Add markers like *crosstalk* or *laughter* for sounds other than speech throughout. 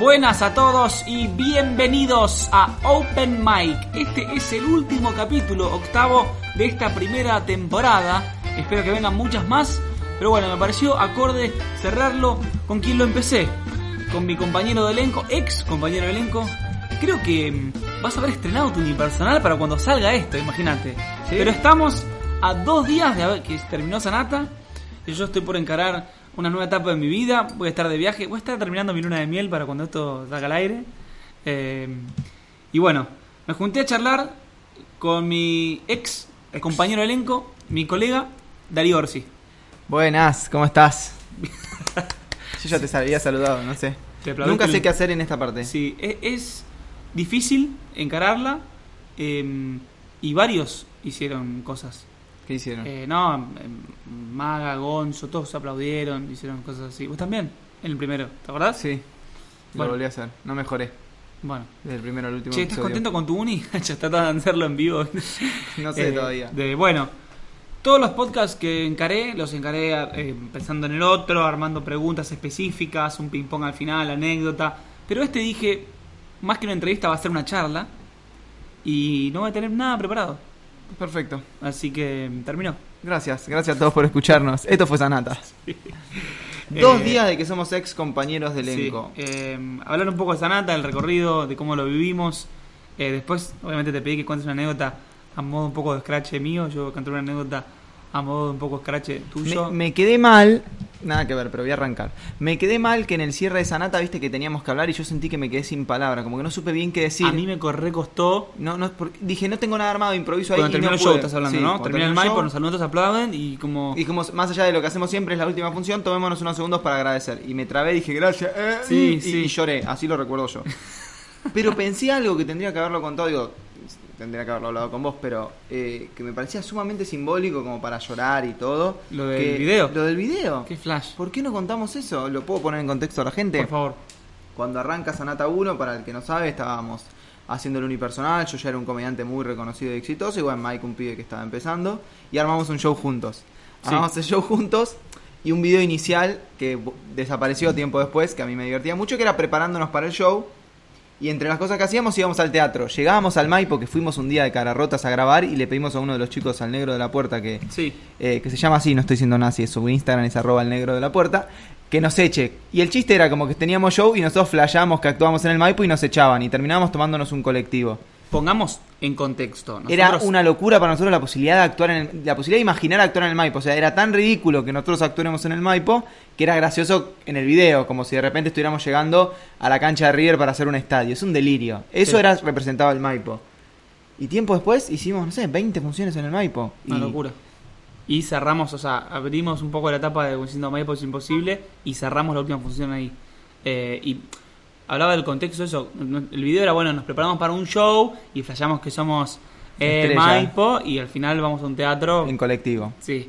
Buenas a todos y bienvenidos a Open Mic. Este es el último capítulo, octavo, de esta primera temporada. Espero que vengan muchas más. Pero bueno, me pareció acorde cerrarlo con quien lo empecé. Con mi compañero de elenco, ex compañero de elenco. Creo que mm, vas a haber estrenado tu unipersonal para cuando salga esto, imagínate. Pero estamos a dos días de haber, que terminó Sanata. Y yo estoy por encarar una nueva etapa de mi vida. Voy a estar de viaje. Voy a estar terminando mi luna de miel para cuando esto salga al aire. Eh, y bueno, me junté a charlar con mi ex compañero de elenco, mi colega Darío Orsi. Buenas, ¿cómo estás? *laughs* Yo ya te había saludado, no sé. Nunca sé el- qué hacer en esta parte. Sí, e- es, difícil encararla. eh, y varios hicieron cosas. ¿Qué hicieron? Eh, no, eh, Maga, Gonzo, todos aplaudieron, hicieron cosas así. Vos también, en el primero, ¿te acordás? sí, Bueno. lo volví a hacer. No mejoré. Bueno. Desde el primero al último Che, ¿estás episodio. contento con tu uni? *laughs* ya tratando de hacerlo en vivo. *laughs* No sé Eh, todavía. de- bueno, todos los podcasts que encaré, los encaré eh, pensando en el otro, armando preguntas específicas, un ping-pong al final, anécdota. Pero este dije, más que una entrevista, va a ser una charla. Y no voy a tener nada preparado. Perfecto. Así que terminó. Gracias, gracias a todos por escucharnos. Esto fue Sanata. *laughs* Dos Eh, días de que somos ex compañeros de Sí, elenco. eh, hablar un poco de Sanata, del recorrido, de cómo lo vivimos. Eh, después, obviamente, te pedí que cuentes una anécdota a modo un poco de scratch mío. Yo conté una anécdota a modo de un poco scratch tuyo. Me, me quedé mal, nada que ver, pero voy a arrancar. Me quedé mal que en el cierre de Sanata, viste que teníamos que hablar y yo sentí que me quedé sin palabra, como que no supe bien qué decir. A mí me corre costó. No, no, porque dije, no tengo nada armado, improviso ahí. Cuando y terminó no el show, estás hablando, Sí, ¿no? Termina el mic, por los saludos aplauden y como. Dijimos, más allá de lo que hacemos siempre, es la última función, tomémonos unos segundos para agradecer. Y me trabé, dije gracias, eh, Sí, y, sí. y lloré, así lo recuerdo yo. *laughs* Pero pensé algo que tendría que haberlo contado, digo, tendría que haberlo hablado con vos, pero eh, que me parecía sumamente simbólico como para llorar y todo. Lo del que- video. Lo del video. Qué flash. ¿Por qué no contamos eso? ¿Lo puedo poner en contexto a la gente? Por favor. Cuando arranca Sanata 1, para el que no sabe, estábamos haciendo el unipersonal. Yo ya era un comediante muy reconocido y exitoso. Y bueno, Mike, un pibe que estaba empezando. Y armamos un show juntos. Armamos el show juntos. Y un video inicial que desapareció tiempo después, que a mí me divertía mucho, que era preparándonos para el show. Y entre las cosas que hacíamos íbamos al teatro. Llegábamos al Maipo, que fuimos un día de cararrotas a grabar, y le pedimos a uno de los chicos, al negro de la puerta, que Sí. eh, que se llama así, no estoy diciendo nazi, su Instagram es arroba el negro de la puerta, que nos eche. Y el chiste era como que teníamos show y nosotros flasheábamos que actuábamos en el Maipo y nos echaban y terminábamos tomándonos un colectivo. Pongamos en contexto. Era Nosotros- una locura para nosotros la posibilidad de actuar en el- la posibilidad de imaginar actuar en el Maipo. O sea, era tan ridículo que nosotros actuáramos en el Maipo que era gracioso en el video, como si de repente estuviéramos llegando a la cancha de River para hacer un estadio. Es un delirio. Eso Sí. era representaba el Maipo. Y tiempo después hicimos, no sé, 20 funciones en el Maipo. Una Y- locura. Y cerramos, o sea, abrimos un poco la etapa de Diciendo Maipo es imposible y cerramos la última función ahí. Eh, y hablaba del contexto de eso. El video era bueno, nos preparamos para un show y flasheamos que somos eh. Maipo y al final vamos a un teatro. En colectivo. Sí.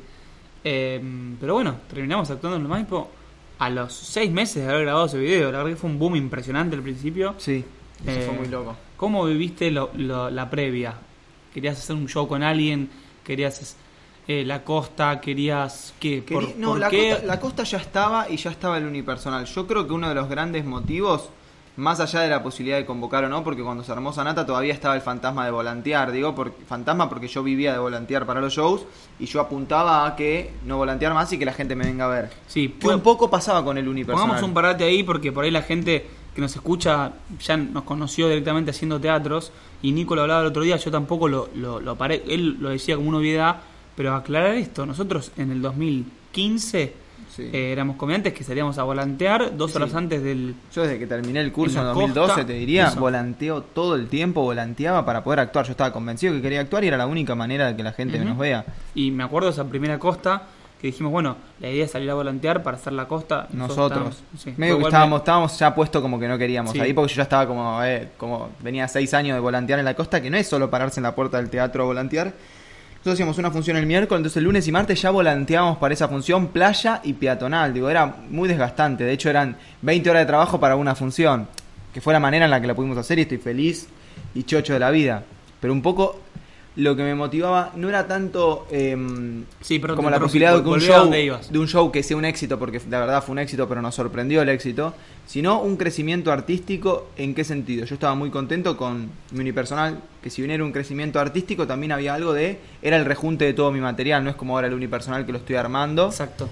Eh, pero bueno, terminamos actuando en el Maipo a los seis meses de haber grabado ese video. La verdad que fue un boom impresionante al principio. Sí, eso Eh, fue muy loco. ¿Cómo viviste lo- lo- la previa? ¿Querías hacer un show con alguien? ¿Querías eh, la costa? ¿Querías qué? ¿Por, Querí- no, por la, qué? Costa, la costa ya estaba y ya estaba el unipersonal. Yo creo que uno de los grandes motivos, más allá de la posibilidad de convocar o no, porque cuando se armó Sanata todavía estaba el fantasma de volantear, digo, por, fantasma porque yo vivía de volantear para los shows y yo apuntaba a que no volantear más y que la gente me venga a ver. Sí, Que un poco pasaba con el unipersonal. pongamos un parate ahí porque por ahí la gente que nos escucha ya nos conoció directamente haciendo teatros y Nico lo hablaba el otro día, yo tampoco lo, lo, lo paré, él lo decía como una obviedad, pero aclarar esto, nosotros en el 2015 Sí. eh, éramos comediantes que salíamos a volantear dos Sí. horas antes del... Yo desde que terminé el curso En en, la 2012, costa, te diría, eso. volanteo todo el tiempo, volanteaba para poder actuar. Yo estaba convencido que quería actuar y era la única manera de que la gente Ujú. nos vea. Y me acuerdo esa primera costa que dijimos, bueno, la idea es salir a volantear para hacer la costa. Nosotros. estábamos- sí. Medio que estábamos, me- estábamos ya puesto como que no queríamos Sí. ahí porque yo ya estaba como, eh, como venía seis años de volantear en la costa, que no es solo pararse en la puerta del teatro a volantear. Nosotros hacíamos una función el miércoles, entonces el lunes y martes ya volanteábamos para esa función playa y peatonal. Digo, era muy desgastante. De hecho, eran 20 horas de trabajo para una función. Que fue la manera en la que la pudimos hacer y estoy feliz y chocho de la vida. Pero un poco lo que me motivaba no era tanto em, Sí, pero como la posibilidad de un show, de un show que sea un éxito, porque la verdad fue un éxito, pero nos sorprendió el éxito, sino un crecimiento artístico. ¿En qué sentido? Yo estaba muy contento con mi unipersonal, que si bien era un crecimiento artístico, también había algo de. Era el rejunte de todo mi material, no es como ahora el unipersonal que lo estoy armando. Exacto.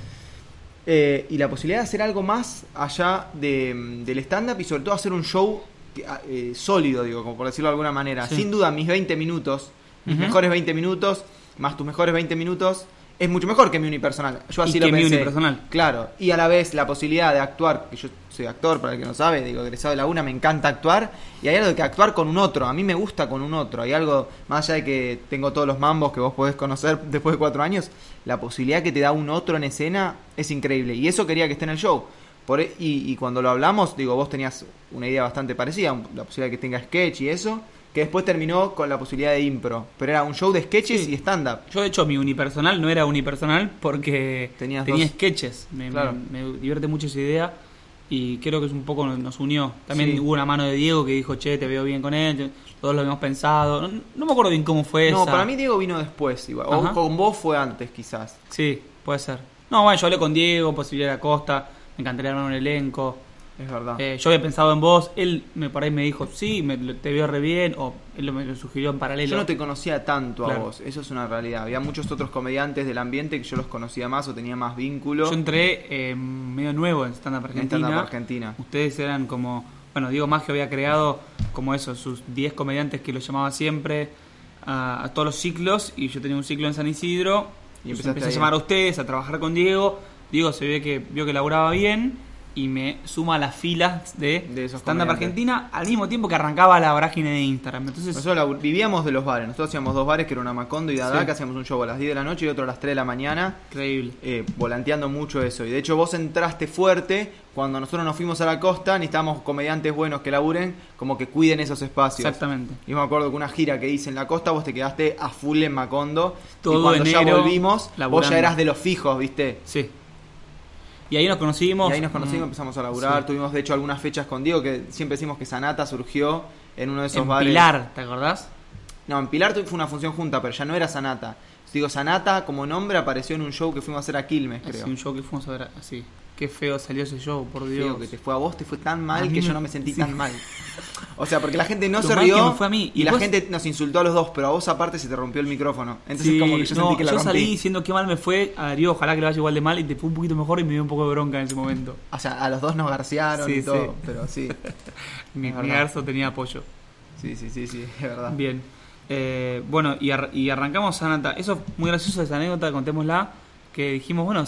Eh, y la posibilidad de hacer algo más allá de, del stand-up y sobre todo hacer un show ah, eh, sólido, digo, como por decirlo de alguna manera. Sí. Sin duda, mis 20 minutos, mis mejores 20 minutos, más tus mejores 20 minutos, es mucho mejor que mi unipersonal. Yo así Y lo que mi unipersonal. Claro, y a la vez la posibilidad de actuar, que yo soy actor, para el que no sabe, digo, egresado de la UNA, me encanta actuar, y hay algo de que actuar con un otro, a mí me gusta con un otro, hay algo, más allá de que tengo todos los mambos que vos podés conocer *laughs* después de cuatro años, la posibilidad que te da un otro en escena es increíble, y eso quería que esté en el show. Por, e- y, y cuando lo hablamos, digo, vos tenías una idea bastante parecida, la posibilidad de que tenga sketch y eso, que después terminó con la posibilidad de impro, pero era un show de sketches Sí. y stand-up. Yo, de hecho, mi unipersonal no era unipersonal porque Tenías tenía dos. sketches. Me, Claro. me- me divierte mucho esa idea y creo que es un poco nos, unió. También Sí. hubo una mano de Diego que dijo, che, te veo bien con él. Todos lo habíamos pensado. No, no me acuerdo bien cómo fue No, esa. para mí Diego vino después, igual. o con vos fue antes, quizás. Sí, puede ser. No, bueno, yo hablé con Diego, posibilidad de Costa. Me encantaría armar un elenco. Es verdad. Eh, yo había pensado en vos. Él me por ahí me dijo, sí, me, te veo re bien. O él me lo sugirió en paralelo. Yo no te conocía tanto Claro. a vos, eso es una realidad. Había muchos otros comediantes del ambiente que yo los conocía más o tenía más vínculo Yo entré eh, medio nuevo en Stand Up en Argentina. stand-up Argentina. Ustedes eran como, bueno, Diego Maggio había creado como eso, sus 10 comediantes que lo llamaba siempre a, a todos los ciclos y yo tenía un ciclo en San Isidro Y empecé a llamar a ustedes, a trabajar con Diego. Diego se ve que vio que laburaba bien y me suma a las filas de, De esos Stand Up. Argentina al mismo tiempo que arrancaba la vorágine de Instagram. Entonces, Nosotros vivíamos de los bares, nosotros hacíamos dos bares que era una Macondo y Dada, Sí. que hacíamos un show a las 10 de la noche y otro a las 3 de la mañana, increíble. eh, volanteando mucho eso. Y de hecho vos entraste fuerte cuando nosotros nos fuimos a la costa, necesitábamos comediantes buenos que laburen, como que cuiden esos espacios. Exactamente. Y me acuerdo que una gira que hice en la costa, vos te quedaste a full en Macondo. Todo y cuando ya volvimos, vos laburando. ya eras de los fijos, ¿viste? Sí. Y ahí nos conocimos. Y ahí nos conocimos, empezamos a laburar. sí. Tuvimos, de hecho, algunas fechas con Diego que siempre decimos que Sanata surgió en uno de esos En bares. Pilar, ¿te acordás? No, en Pilar fue una función junta, pero ya no era Sanata. Digo, Sanata como nombre apareció en un show que fuimos a hacer a Quilmes, creo. Así, un show que fuimos a ver así. Qué feo salió ese show, por Dios. Digo, que te fue a vos, te fue tan mal que me- yo no me sentí *laughs* sí. tan mal. O sea, porque la gente no Lo se rió fue a mí. y, Y la vos- gente nos insultó a los dos, pero a vos aparte se te rompió el micrófono. Entonces Sí, como que yo no, sentí que la yo rompí. salí diciendo qué mal me fue a Darío, ojalá que le vaya igual de mal y te fue un poquito mejor y me dio un poco de bronca en ese momento. O sea, a los dos nos garcearon Sí, y todo, sí. pero sí. *laughs* Mi, mi garzo tenía apoyo. Sí, sí, sí, sí, es verdad. Bien. Eh, bueno, y, ar- y arrancamos Sanata. Eso es muy gracioso esa anécdota, contémosla. Que dijimos, bueno,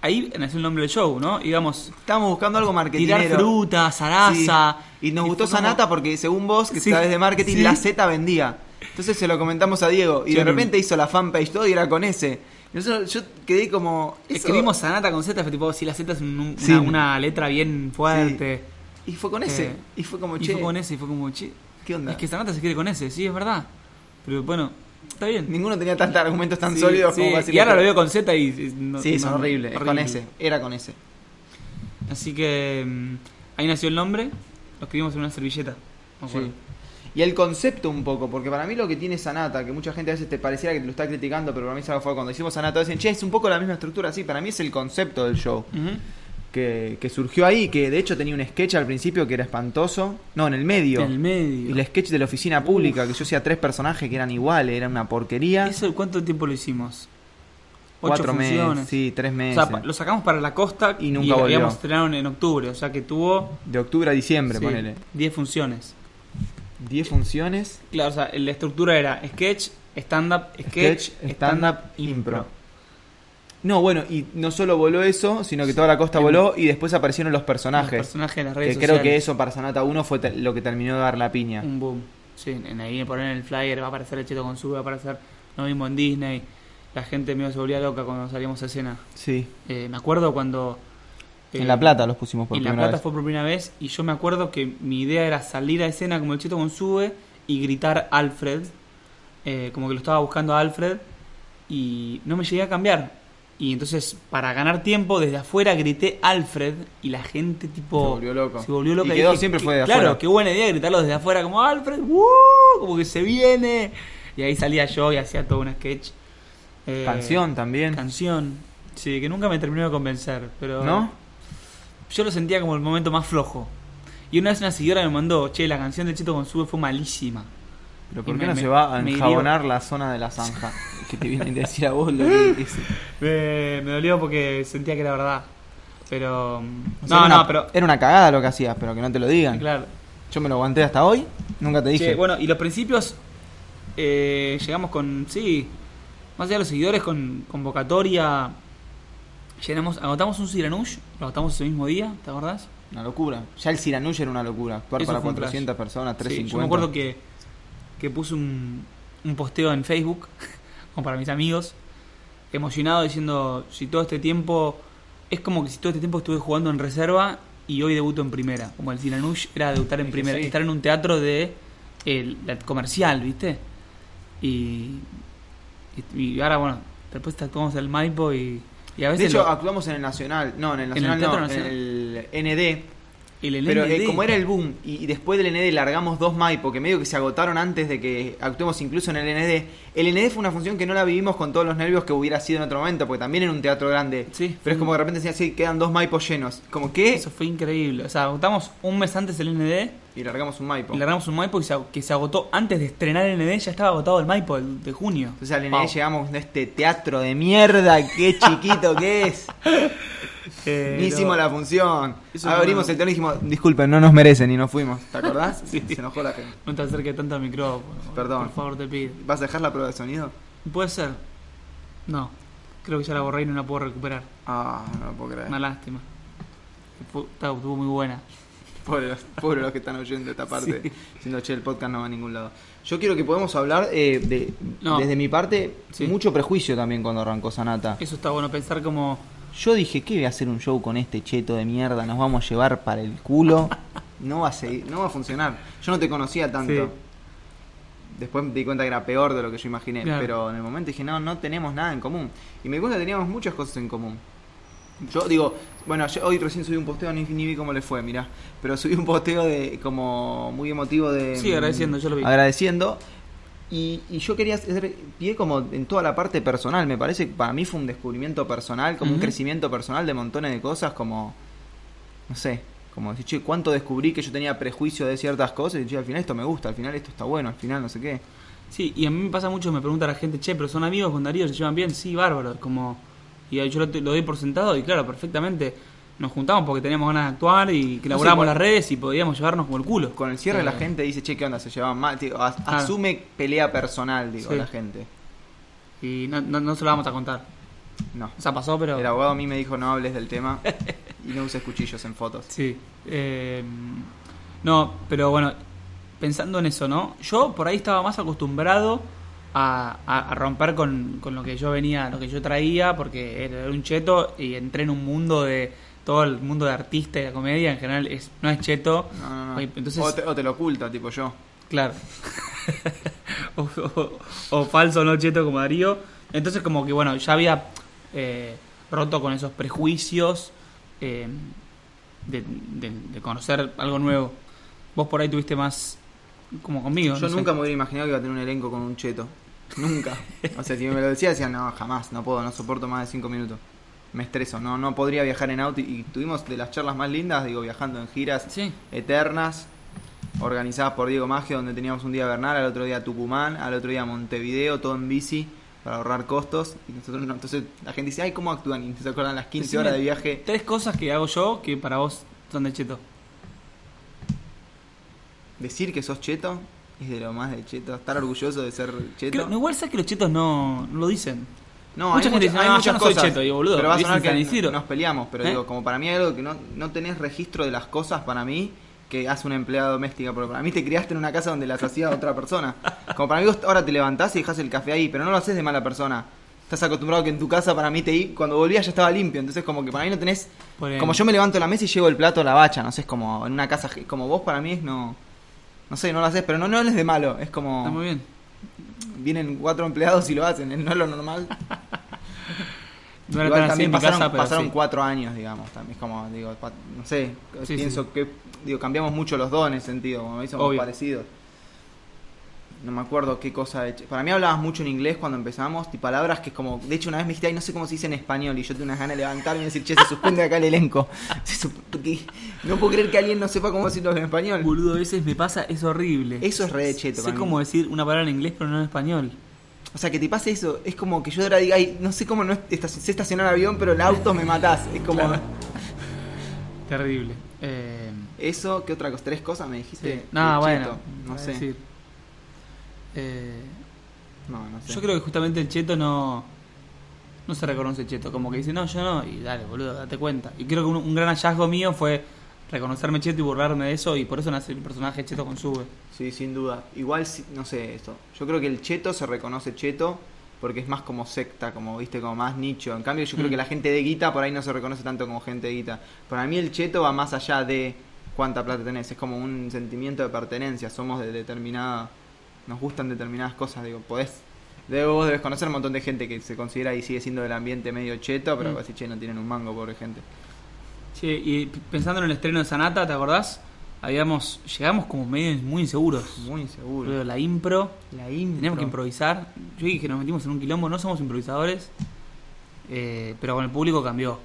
ahí nació el nombre del show, ¿no? Digamos, Estábamos buscando algo marketingero. tirar fruta, zaraza. Sí. Y nos Y gustó como- Sanata porque según vos, que Sí, sabes de marketing, sí. la Z vendía. Entonces se lo comentamos a Diego y de repente hizo la fanpage todo y era con ese. Y nosotros- yo quedé como... eso- Escribimos Sanata con Z, fue tipo, si la Z es un- una, letra bien fuerte. Y fue con ese. Eh, y fue como, Y che, fue con ese, y fue como, che, ¿qué onda? Es que Sanata se quiere con ese, sí, es verdad. Pero bueno, está bien. Ninguno tenía tantos argumentos tan Sí, sólidos sí, como para Y ahora lo veo con Z y. y no- Sí, son no, horribles. Es con horrible. ese. Era con ese. Así que mm, ahí nació el nombre. Lo escribimos en una servilleta. Sí. Y el concepto un poco, porque para mí lo que tiene Sanata, que mucha gente a veces te pareciera que te lo está criticando, pero para mí se fue cuando hicimos Sanata, dicen, che, es un poco la misma estructura, sí, para mí es el concepto del show. Que, que surgió ahí, que de hecho tenía un sketch al principio que era espantoso. No, en el medio. En el medio. Y el sketch de la oficina pública, que yo hacía tres personajes que eran iguales, era una porquería. ¿Eso cuánto tiempo lo hicimos? Ocho Cuatro funciones. meses, sí, tres O meses. sea, pa- lo sacamos para la costa Y nunca volvió. habíamos estrenado en octubre, o sea que tuvo De octubre a diciembre, sí, ponele. 10 funciones. 10 funciones. Claro, o sea, la estructura era sketch, stand-up, sketch, Sketch, stand-up, impro. No, bueno, y no solo voló eso, sino que toda la costa voló y después aparecieron los Los personajes. personajes de las Que redes creo sociales. que eso para Sanata 1 fue lo que terminó de dar la piña. Un boom. Sí, en ahí poner en el flyer, va a aparecer el Cheto con su, va a aparecer lo mismo en Disney. La gente medio se volvía loca cuando salíamos a escena. Sí. Eh, me acuerdo cuando... eh, en La Plata los pusimos por en La primera Plata vez. fue por primera vez y yo me acuerdo que mi idea era salir a escena como el Cheto con sube y gritar Alfred, eh, como que lo estaba buscando a Alfred y no me llegué a cambiar. Y entonces, para ganar tiempo, desde afuera grité Alfred y la gente tipo... Se volvió loco. Se volvió loca. Y quedó, dije, siempre "Qué- fue de Claro, afuera". qué buena idea gritarlo desde afuera como Alfred, ¡uh! como que se viene. Y ahí salía yo y hacía todo un sketch. Eh, Canción también. Canción. Sí, que nunca me terminó de convencer, pero... ¿No? Yo lo sentía como el momento más flojo. Y una vez una seguidora me mandó, che, la canción de Cheto con Sube fue malísima. Pero ¿por me- qué no me- se va a enjabonar la zona de la zanja? *laughs* que te viene a decir a vos lo que. Me, me dolió porque sentía que era verdad. Pero... O sea, no, no, pero... Era una cagada lo que hacías, pero que no te lo digan. Claro. Yo me lo aguanté hasta hoy, nunca te dije. Bueno, y los principios, eh, llegamos con, sí, más allá de los seguidores, con convocatoria, llenamos, agotamos un Siranush, lo agotamos ese mismo día, ¿te acordás? Una locura. Ya el Siranush era una locura. Actuar Eso para fue un 400 flash. personas, Sí, 350. yo me acuerdo que, que puse un, un posteo en Facebook, *laughs* como para mis amigos, emocionado diciendo, si todo este tiempo, es como que si todo este tiempo estuve jugando en reserva y hoy debuto en primera, como el Siranush era debutar en Es primera, sí. estar en un teatro de el, comercial, ¿viste? Y, y, y ahora, bueno, después actuamos en el Maipo y, y a De veces hecho, lo- actuamos en el Nacional. No, en el ¿En el Nacional no, Nacional? en el ND. El Pero eh, como era el boom y, y después del ND largamos dos Maipo, que medio que se agotaron antes de que actuemos incluso en el ND. El ND fue una función que no la vivimos con todos los nervios que hubiera sido en otro momento, porque también era un teatro grande. Sí, Pero es como de repente decían así, quedan dos Maipos llenos. Como que... Eso fue increíble. O sea, agotamos un mes antes el ND Y largamos un Maipo. Y largamos un Maipo y se, que se agotó antes de estrenar el ND, ya estaba agotado el Maipo el de junio. Entonces al ND Pau. llegamos de este teatro de mierda, qué *laughs* chiquito que es. Eh, hicimos la función. Eso Abrimos no- el telón y dijimos, disculpen, no nos merecen y nos fuimos. ¿Te acordás? *laughs* Sí. Se enojó la gente. No te acerques tanto al micrófono. Perdón. Por favor, te pido. ¿Vas a dejar la prueba de sonido? Puede ser. No. Creo que ya la borré y no la puedo recuperar. Ah, no lo puedo creer. Una lástima. Estuvo muy buena. Pobre, los- pobre los que están oyendo esta parte, diciendo, che, el podcast no va a ningún lado. Yo quiero que podamos hablar eh, de, No. desde mi parte, Sí. mucho prejuicio también cuando arrancó Sanata. Eso está bueno pensar como. Yo dije, ¿qué voy a hacer un show con este cheto de mierda? Nos vamos a llevar para el culo. No va a seguir, no va a funcionar. Yo no te conocía tanto. Sí. Después me di cuenta que era peor de lo que yo imaginé. Claro. Pero en el momento dije, no, no tenemos nada en común. Y me di cuenta que teníamos muchas cosas en común. Yo digo, bueno, yo hoy recién subí un posteo, ni, ni vi cómo le fue, mirá. Pero subí un posteo de como muy emotivo de... Sí, agradeciendo, yo lo vi. Agradeciendo. Y, y yo quería hacer pie como en toda la parte personal. Me parece que para mí fue un descubrimiento personal, como un crecimiento personal de montones de cosas, como... No sé, como decir, che, cuánto descubrí que yo tenía prejuicio de ciertas cosas y che, al final esto me gusta, al final esto está bueno, al final no sé qué. Sí, y a mí me pasa mucho, me pregunta la gente, che, pero son amigos con Darío, se llevan bien, sí, bárbaro, como, y yo lo, lo doy por sentado y claro, perfectamente nos juntamos porque teníamos ganas de actuar y que cuál- las redes y podíamos llevarnos como el culo. Con el cierre Eh, la gente dice, che, ¿qué onda? Se llevaban mal. Digo, as- Ah. Asume pelea personal, digo, Sí. la gente. Y no, no, no se lo vamos a contar. No. O sea, pasó, pero... El abogado a mí me dijo no hables del tema y no uses cuchillos en fotos. Sí. eh, no, pero bueno, pensando en eso, ¿no? Yo por ahí estaba más acostumbrado a, a- a romper con, con lo que yo venía, lo que yo traía, porque era un cheto y entré en un mundo de todo el mundo de artista y la comedia en general es no es cheto. No, no, Entonces, o, te, o te lo oculta, tipo yo. Claro. *laughs* o, o- o falso no cheto como Darío. Entonces como que bueno, ya había eh, roto con esos prejuicios eh, de, de- de conocer algo nuevo. Vos por ahí tuviste más como conmigo. Yo no sé. nunca me hubiera imaginado que iba a tener un elenco con un cheto. Nunca. O sea, si me lo decía, decía, no, jamás, no puedo, no soporto más de cinco minutos. Me estreso, no, no podría viajar en auto. Y, y tuvimos de las charlas más lindas, digo, viajando en giras Sí. eternas, organizadas por Diego Maggio, donde teníamos un día Bernal, al otro día Tucumán, al otro día Montevideo, todo en bici, para ahorrar costos. Y nosotros no, entonces la gente dice, ay, ¿cómo actúan? Y se acuerdan las 15 Decime horas de viaje. Tres cosas que hago yo que para vos son de cheto. Decir que sos cheto es de lo más de cheto. Estar orgulloso de ser cheto. Creo- no, igual sabes que los chetos no, no lo dicen. No, Mucha hay, gente muchas- dice, hay "No, yo muchas soy cosas. cheto", digo, boludo, pero va a sonar que nos peleamos, pero ¿Eh? digo, como para mí hay algo que no, no tenés registro de las cosas para mí que hace una empleada doméstica, porque para mí te criaste en una casa donde las hacía otra persona. *laughs* Como para mí vos ahora te levantás y dejás el café ahí, pero no lo haces de mala persona. estás acostumbrado que en tu casa para mí te i- cuando volvías ya estaba limpio, entonces como que para mí no tenés como yo me levanto la mesa y llevo el plato a la bacha, no sé, es como en una casa como vos para mí es no no sé, no lo haces, pero no no es de malo, es como Está muy bien. vienen cuatro empleados y lo hacen, no es lo normal. *laughs* No era tan también pasaron, casa, pero pasaron sí. cuatro años, digamos, también es como, digo, no sé, Sí, pienso sí. que, digo, cambiamos mucho los dos en ese sentido, como me parecidos. No me acuerdo qué cosa hecho. Para mí hablabas mucho en inglés cuando empezamos, y palabras que es como, de hecho una vez me dijiste, ay, no sé cómo se dice en español, y yo tengo unas ganas de levantarme y decir, che, se suspende acá el elenco. *laughs* No puedo creer que alguien no sepa cómo decirlo en español. Boludo, a veces me pasa, es horrible. Eso es re de cheto. Sé cómo decir una palabra en inglés, pero no en español. O sea, que te pase eso, es como que yo ahora diga, ay, no sé cómo no sé estacionar avión, pero el auto me matás. Es como... Claro. *laughs* Terrible. Eh, Eso, ¿qué otra cosa? ¿Tres cosas me dijiste? De bueno. cheto, No sé. decir. Eh, No, no sé. Yo creo que justamente el cheto no no se reconoce cheto, como que dice, no, yo no, y dale, boludo, date cuenta. Y creo que un, un gran hallazgo mío fue reconocerme cheto y burlarme de eso, y por eso nace el personaje cheto con sube. Sí, sin duda. Igual, no sé esto. Yo creo que el cheto se reconoce cheto porque es más como secta, como viste, como más nicho. En cambio, yo creo Mm. que la gente de guita por ahí no se reconoce tanto como gente de guita. Para mí el cheto va más allá de cuánta plata tenés. Es como un sentimiento de pertenencia. Somos de determinada... Nos gustan determinadas cosas. Digo, podés... de- Vos debes conocer un montón de gente que se considera y sigue siendo del ambiente medio cheto, pero Mm. así, che, no tienen un mango, pobre gente. Che, y pensando en el estreno de Sanata, ¿te acordás? Habíamos, llegamos como medio muy inseguros. Muy inseguro. Boludo, La impro, La intro. teníamos que improvisar. Yo dije que nos metimos en un quilombo, no somos improvisadores, eh, pero con el público cambió.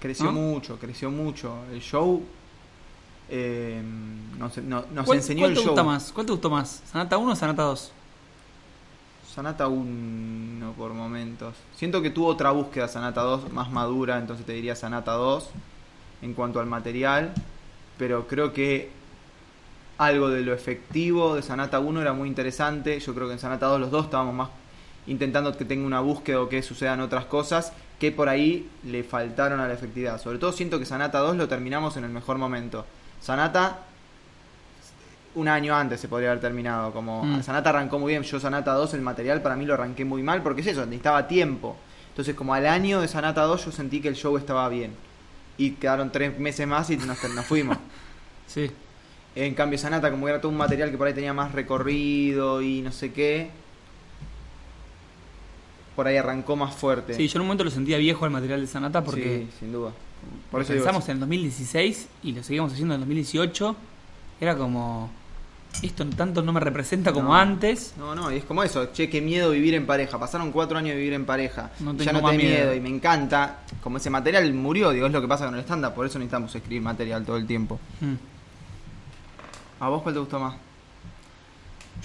Creció ¿No? mucho, creció mucho. El show eh, nos, no- nos ¿Cuál, enseñó el show. gusta más? ¿Cuál te gustó más? ¿Sanata 1 o Sanata 2? Sanata 1 por momentos. Siento que tuvo otra búsqueda Sanata 2 más madura, entonces te diría Sanata 2 en cuanto al material. Pero creo que algo de lo efectivo de Sanata 1 era muy interesante. Yo creo que en Sanata 2 los dos estábamos más intentando que tenga una búsqueda o que sucedan otras cosas que por ahí le faltaron a la efectividad. Sobre todo siento que Sanata 2 lo terminamos en el mejor momento. Sanata un año antes se podría haber terminado. Como Mm. Sanata arrancó muy bien. Yo Sanata 2, el material para mí lo arranqué muy mal porque es eso, necesitaba tiempo. Entonces como al año de Sanata 2 yo sentí que el show estaba bien. Y quedaron tres meses más y nos, nos fuimos. *laughs* Sí. En cambio Sanata como era todo un material que por ahí tenía más recorrido y no sé qué. Por ahí arrancó más fuerte. Sí, yo en un momento lo sentía viejo el material de Sanata porque Sí, sin duda. Por eso pensamos en el 2016 y lo seguimos haciendo en el 2018. Era como, esto tanto no me representa como No. antes. No, no, y es como eso, che, qué miedo vivir en pareja. Pasaron cuatro años de vivir en pareja. No ya tengo no más te miedo. miedo. y me encanta. Como ese material murió, digo, es lo que pasa con el stand-up, por eso necesitamos escribir material todo el tiempo. Mm. ¿A vos cuál te gustó más?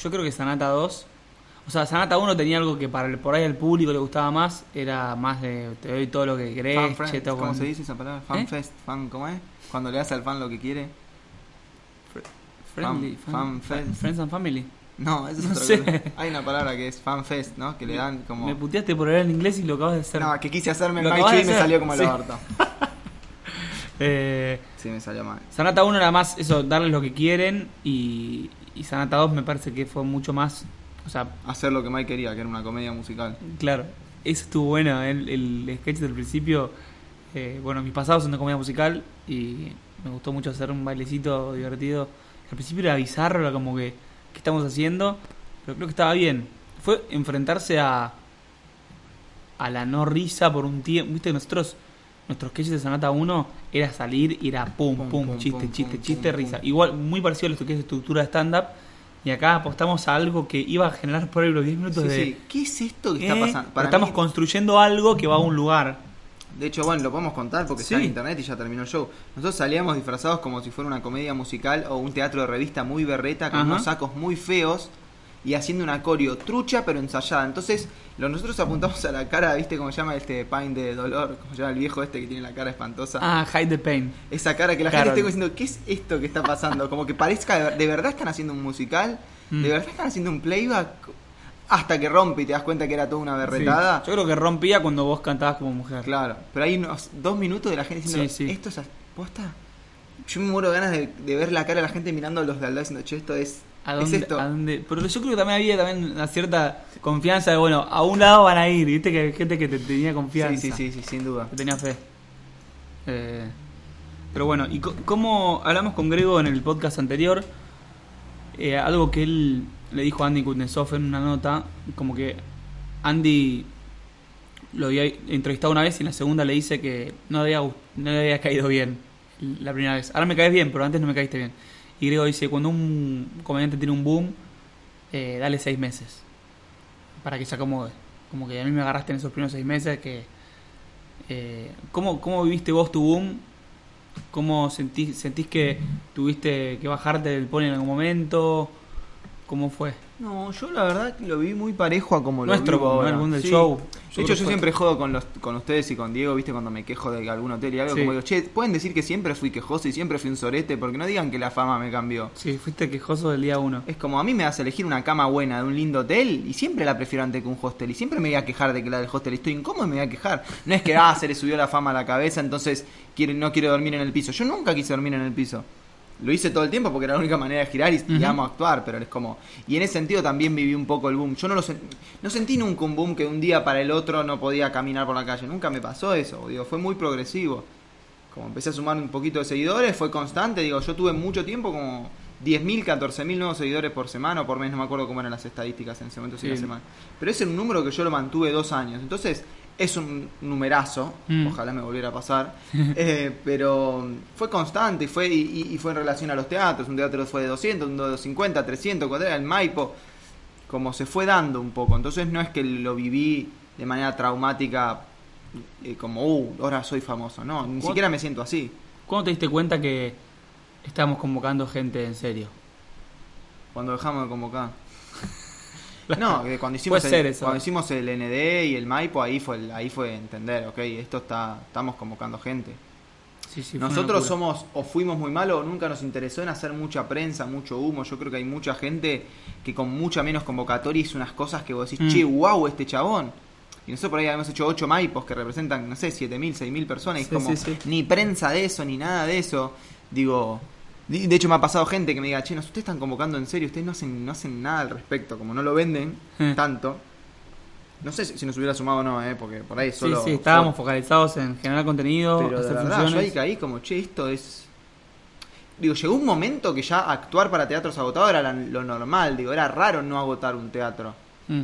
Yo creo que Sanata 2. O sea, Sanata 1 tenía algo que para el, por ahí al público le gustaba más. Era más de te doy todo lo que querés. Fan ¿Cómo se dice esa palabra? Fan ¿Eh? fest, fan, ¿cómo es? Cuando le das al fan lo que quiere. Friendly, Fan- fan- fan fest. Friends and Family. No, eso es No otra sé. cosa. Hay una palabra que es fan fest, ¿no? Que le dan como. Me puteaste por hablar en inglés y lo acabas de hacer. No, que quise hacerme el Lo Mike y me salió como el sí. orto. *laughs* Eh, Sí, me salió mal. Sanata 1 era más eso, darles lo que quieren. Y, y Sanata 2 me parece que fue mucho más. O sea, Hacer lo que Mike quería, que era una comedia musical. Claro, eso estuvo bueno. El, el sketch del principio, eh, bueno, mis pasados son de comedia musical y me gustó mucho hacer un bailecito divertido. Al principio era bizarro, era como que, ¿qué estamos haciendo? Pero creo que estaba bien. Fue enfrentarse a, a la no risa por un tiempo. Viste, nosotros, nuestros sketches de Sanata 1 era salir y era pum, pum, Pum, pum, chiste, pum, chiste, chiste, pum, risa. Igual, muy parecido a lo que es estructura de stand-up. Y acá apostamos a algo que iba a generar por ahí los 10 minutos Sí, de. sí. ¿Qué es esto que Eh, está pasando? pero estamos mí- construyendo algo que va a un lugar. De hecho, bueno, lo podemos contar porque Sí. está en internet y ya terminó el show. Nosotros salíamos disfrazados como si fuera una comedia musical o un teatro de revista muy berreta con Ajá. unos sacos muy feos y haciendo una coreo trucha pero ensayada. Entonces, lo, nosotros apuntamos a la cara, ¿viste cómo se llama este Pain de dolor? ¿Cómo se llama el viejo este que tiene la cara espantosa? Ah, hide the pain. Esa cara que la gente esté diciendo, ¿qué es esto que está pasando? Como que parezca, de, ver- de verdad están haciendo un musical, Mm. de verdad están haciendo un playback, hasta que rompe y te das cuenta que era toda una berretada. Sí. Yo creo que rompía cuando vos cantabas como mujer. Claro, pero hay unos dos minutos de la gente diciendo, Sí, sí. ¿esto es posta? yo me muero de ganas de, de ver la cara de la gente mirando a los de al lado diciendo, che, esto es, ¿A es dónde, esto. a dónde? Pero yo creo que también había también una cierta confianza de, bueno, a un lado van a ir, viste que hay gente que te tenía confianza. sí, sí, sí, sin duda. que tenía fe. Eh, pero bueno, y co- como hablamos con Grego en el podcast anterior, eh, algo que él le dijo a Andy Kuznetsov en una nota, como que Andy lo había entrevistado una vez y en la segunda le dice que no, había, no le había caído bien la primera vez. Ahora me caes bien, pero antes no me caíste bien. Y Grego dice, cuando un comediante tiene un boom, eh, dale seis meses para que se acomode. Como que a mí me agarraste en esos primeros seis meses que... Eh, ¿cómo, ¿Cómo viviste vos tu boom? ¿Cómo sentís, sentís que tuviste que bajarte del pony en algún momento? ¿Cómo fue? No, yo la verdad que lo vi muy parejo a como Nuestro lo ahora. El boom del Sí. show. De hecho, yo siempre jodo con los con ustedes y con Diego, viste, cuando me quejo de algún hotel y algo, Sí. como digo, che, pueden decir que siempre fui quejoso y siempre fui un sorete, porque no digan que la fama me cambió. Sí, fuiste quejoso del día uno. Es como a mí me das a elegir una cama buena de un lindo hotel y siempre la prefiero antes que un hostel. Y siempre me voy a quejar de que la del hostel estoy incómodo y me voy a quejar. No es que ah, se le subió la fama a la cabeza, entonces quiere, no quiero dormir en el piso. Yo nunca quise dormir en el piso. Lo hice todo el tiempo porque era la única manera de girar y, y Ujú. amo actuar, pero es como. Y en ese sentido también viví un poco el boom. Yo no lo sen- no sentí nunca un boom que un día para el otro no podía caminar por la calle. Nunca me pasó eso. Digo, fue muy progresivo. Como empecé a sumar un poquito de seguidores, fue constante. Digo, yo tuve mucho tiempo como 10.000, 14.000 nuevos seguidores por semana o por mes, no me acuerdo cómo eran las estadísticas en ese momento, si Sí. semana. Pero ese era un número que yo lo mantuve dos años. Entonces, es un numerazo, Mm. ojalá me volviera a pasar. *laughs* Eh, pero fue constante y fue, y, y- fue en relación a los teatros. Un teatro fue de 200, un de 250, 300, cuando era el Maipo. Como se fue dando un poco. Entonces, no es que lo viví de manera traumática, eh, como, uh, ahora soy famoso. No, ni ¿Cuándo- siquiera me siento así. ¿Cuándo te diste cuenta que estábamos convocando gente en serio? Cuando dejamos de convocar. No, cuando hicimos, Puede el, ser eso. cuando hicimos el ND y el Maipo, ahí fue el- ahí fue entender, ok, esto está, estamos convocando gente. Sí, sí, Nosotros somos o fuimos muy malos o nunca nos interesó en hacer mucha prensa, mucho humo. Yo creo que hay mucha gente que con mucha menos convocatoria hizo unas cosas que vos decís, Mm. che, wow, este chabón. Y nosotros por ahí habíamos hecho 8 maipos que representan, no sé, 7.000, 6.000 personas. Y Sí, es como, ni prensa de eso, ni nada de eso. Digo, de hecho me ha pasado gente que me diga, che, no, ustedes están convocando en serio, ustedes no hacen, no hacen nada al respecto, como no lo venden tanto. No sé si, nos hubiera sumado o no, eh, porque por ahí Sí, solo... sí, estábamos focalizados en generar contenido, Pero de hacer verdad, yo ahí funciones. caí como, che, esto es. Digo, llegó un momento que ya actuar para teatros agotados era lo normal. Digo, era raro no agotar un teatro. Mm.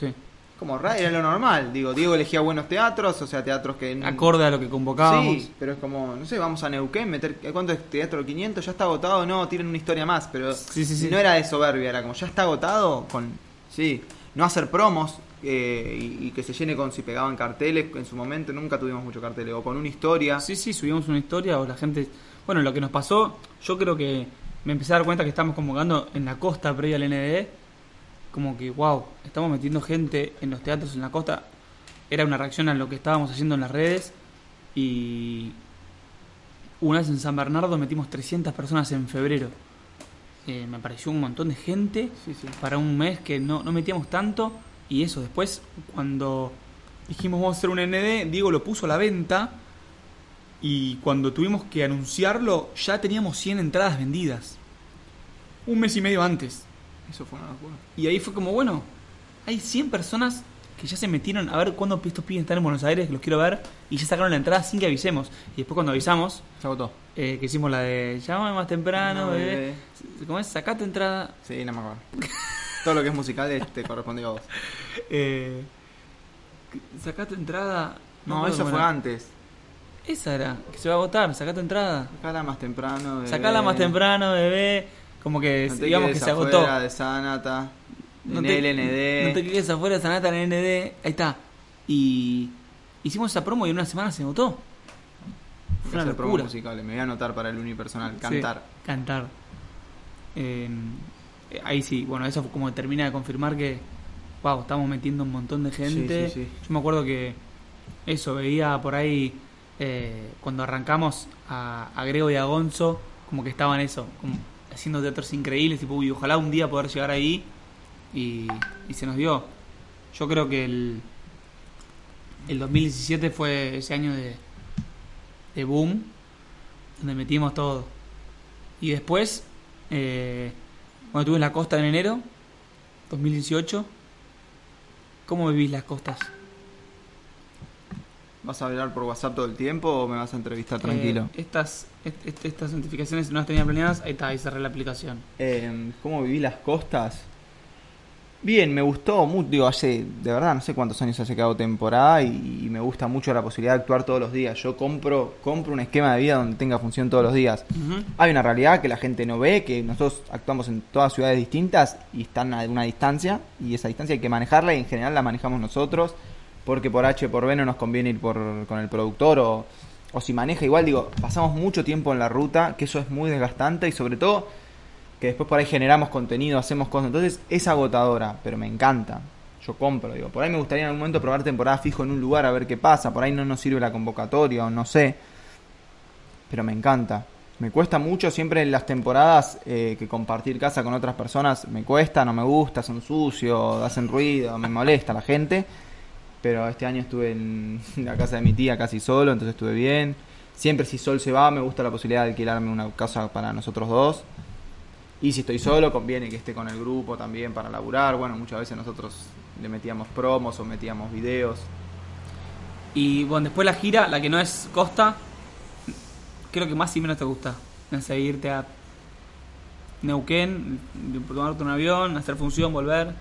Sí. Como raro, era lo normal. Digo, Diego elegía buenos teatros, o sea, teatros que. Acorde a lo que convocábamos. Sí, pero es como, no sé, vamos a Neuquén, meter. ¿Cuánto es teatro 500? Ya está agotado, no, tienen una historia más. Pero Sí, sí, sí. no era de soberbia, era como, ya está agotado con. Sí, no hacer promos eh, y, y que se llene con si pegaban carteles. En su momento nunca tuvimos mucho carteles, o con una historia. Sí, sí, subimos una historia o la gente... Bueno, lo que nos pasó, yo creo que me empecé a dar cuenta que estamos convocando en la costa previa al ND, como que, wow, estamos metiendo gente en los teatros en la costa. Era una reacción a lo que estábamos haciendo en las redes y una vez en San Bernardo metimos 300 personas en febrero. Eh, me pareció un montón de gente Sí, sí. para un mes que no, no metíamos tanto. Y eso, después, cuando dijimos vamos a hacer un ND, Diego lo puso a la venta. Y cuando tuvimos que anunciarlo, ya teníamos 100 entradas vendidas. Un mes y medio antes. Eso fue una locura. Y ahí fue como, bueno, hay 100 personas que ya se metieron a ver cuándo estos pibes están en Buenos Aires, que los quiero ver, y ya sacaron la entrada sin que avisemos. Y después cuando avisamos, Se agotó. eh, que hicimos la de llámame más temprano, No, bebé. bebé. ¿Cómo es? Sacate entrada. Sí, no me acuerdo. Todo lo que es musical te *laughs* corresponde a vos. Eh, sacate entrada. No, acuerdo eso fue antes. Esa era, que se va a agotar, sacate entrada. Sacala más temprano. bebé. Sacala más temprano, bebé. Como que No digamos que se agotó. afuera de Sanata. No te, LND. no te quedes afuera de Sanata en ND. Ahí está. Y hicimos esa promo y en una semana se agotó. Fue una locura. musicales. Me voy a anotar para el unipersonal. Sí, Cantar. cantar. Eh, ahí sí, bueno, eso fue como termina de confirmar que, wow, estamos metiendo un montón de gente. Sí, sí, sí. Yo me acuerdo que eso, veía por ahí, eh, cuando arrancamos a, a Grego y a Gonzo, como que estaban eso, como haciendo teatros increíbles, tipo, uy, ojalá un día poder llegar ahí. Y, y se nos dio. Yo creo que el, el 2017 fue ese año de, de boom. donde metimos todo. Y después, eh, cuando estuve en la costa en enero, 2018, ¿cómo vivís las costas? ¿Vas a hablar por WhatsApp todo el tiempo o me vas a entrevistar tranquilo? Eh, estas, est- est- estas notificaciones no las tenía planeadas, ahí está, ahí cerré la aplicación. Eh, ¿Cómo viví las costas? Bien, me gustó mucho, digo, hace, de verdad, no sé cuántos años hace que hago temporada y, y me gusta mucho la posibilidad de actuar todos los días. Yo compro, compro un esquema de vida donde tenga función todos los días. Hay una realidad que la gente no ve, que nosotros actuamos en todas ciudades distintas y están a una distancia, y esa distancia hay que manejarla y en general la manejamos nosotros, porque por H por B no nos conviene ir por, con el productor o, o si maneja igual, digo, pasamos mucho tiempo en la ruta, que eso es muy desgastante y sobre todo que después por ahí generamos contenido, hacemos cosas, entonces es agotadora, pero me encanta. Yo compro, digo, por ahí me gustaría en algún momento probar temporada fijo en un lugar a ver qué pasa, por ahí no nos sirve la convocatoria o no sé pero me encanta. Me cuesta mucho siempre en las temporadas eh, que compartir casa con otras personas me cuesta, no me gusta, son sucios, hacen ruido, me molesta la gente. Pero este año estuve en *laughs* la casa de mi tía casi solo, entonces estuve bien. Siempre si Sol se va, me gusta la posibilidad de alquilarme una casa para nosotros dos. Y si estoy solo, conviene que esté con el grupo también para laburar. Bueno, muchas veces nosotros le metíamos promos o metíamos videos. Y bueno, después la gira, la que no es costa, ¿qué es lo que más y menos te gusta? En seguirte a Neuquén, tomarte un avión, hacer función, volver.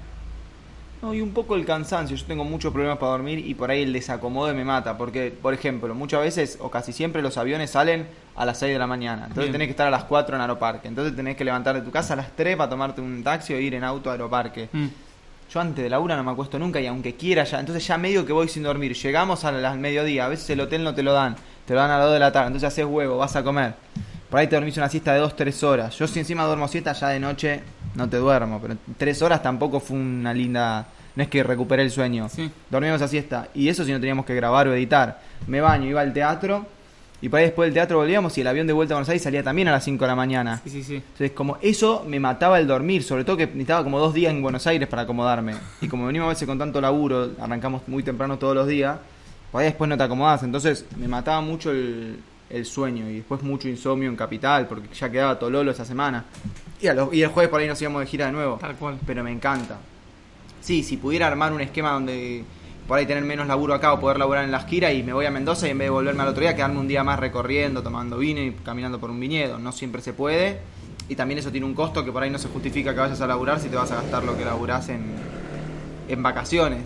No, y un poco el cansancio. Yo tengo muchos problemas para dormir y por ahí el desacomode me mata. Porque, por ejemplo, muchas veces o casi siempre los aviones salen a las 6 de la mañana. Entonces Bien. tenés que estar a las 4 en Aeroparque. Entonces tenés que levantar de tu casa a las 3 para tomarte un taxi o ir en auto a Aeroparque. Mm. Yo antes de la una no me acuesto nunca y aunque quiera ya, entonces ya medio que voy sin dormir. Llegamos a las- mediodía, a veces el hotel no te lo dan, te lo dan a las 2 de la tarde, entonces haces huevo, vas a comer. Por ahí te dormís una siesta de 2, 3 horas. Yo si encima duermo siesta ya de noche no te duermo, pero 3 horas tampoco fue una linda... No es que recuperé el sueño. Sí. Dormimos a siesta. Y eso si no teníamos que grabar o editar. Me baño, iba al teatro. Y por ahí después del teatro volvíamos y el avión de vuelta a Buenos Aires salía también a las 5 de la mañana. Sí, sí, sí. Entonces, como eso me mataba el dormir, sobre todo que necesitaba como dos días en Buenos Aires para acomodarme. Y como venimos a veces con tanto laburo, arrancamos muy temprano todos los días, por ahí después no te acomodás. Entonces, me mataba mucho el, el sueño y después mucho insomnio en Capital, porque ya quedaba Tololo esa semana. Y, a los- y el jueves por ahí nos íbamos de gira de nuevo. Tal cual. Pero me encanta. Sí, si pudiera armar un esquema donde por ahí tener menos laburo acá o poder laburar en las giras y me voy a Mendoza y en vez de volverme al otro día quedarme un día más recorriendo, tomando vino y caminando por un viñedo. No siempre se puede. Y también eso tiene un costo que por ahí no se justifica que vayas a laburar si te vas a gastar lo que laburás en, en vacaciones.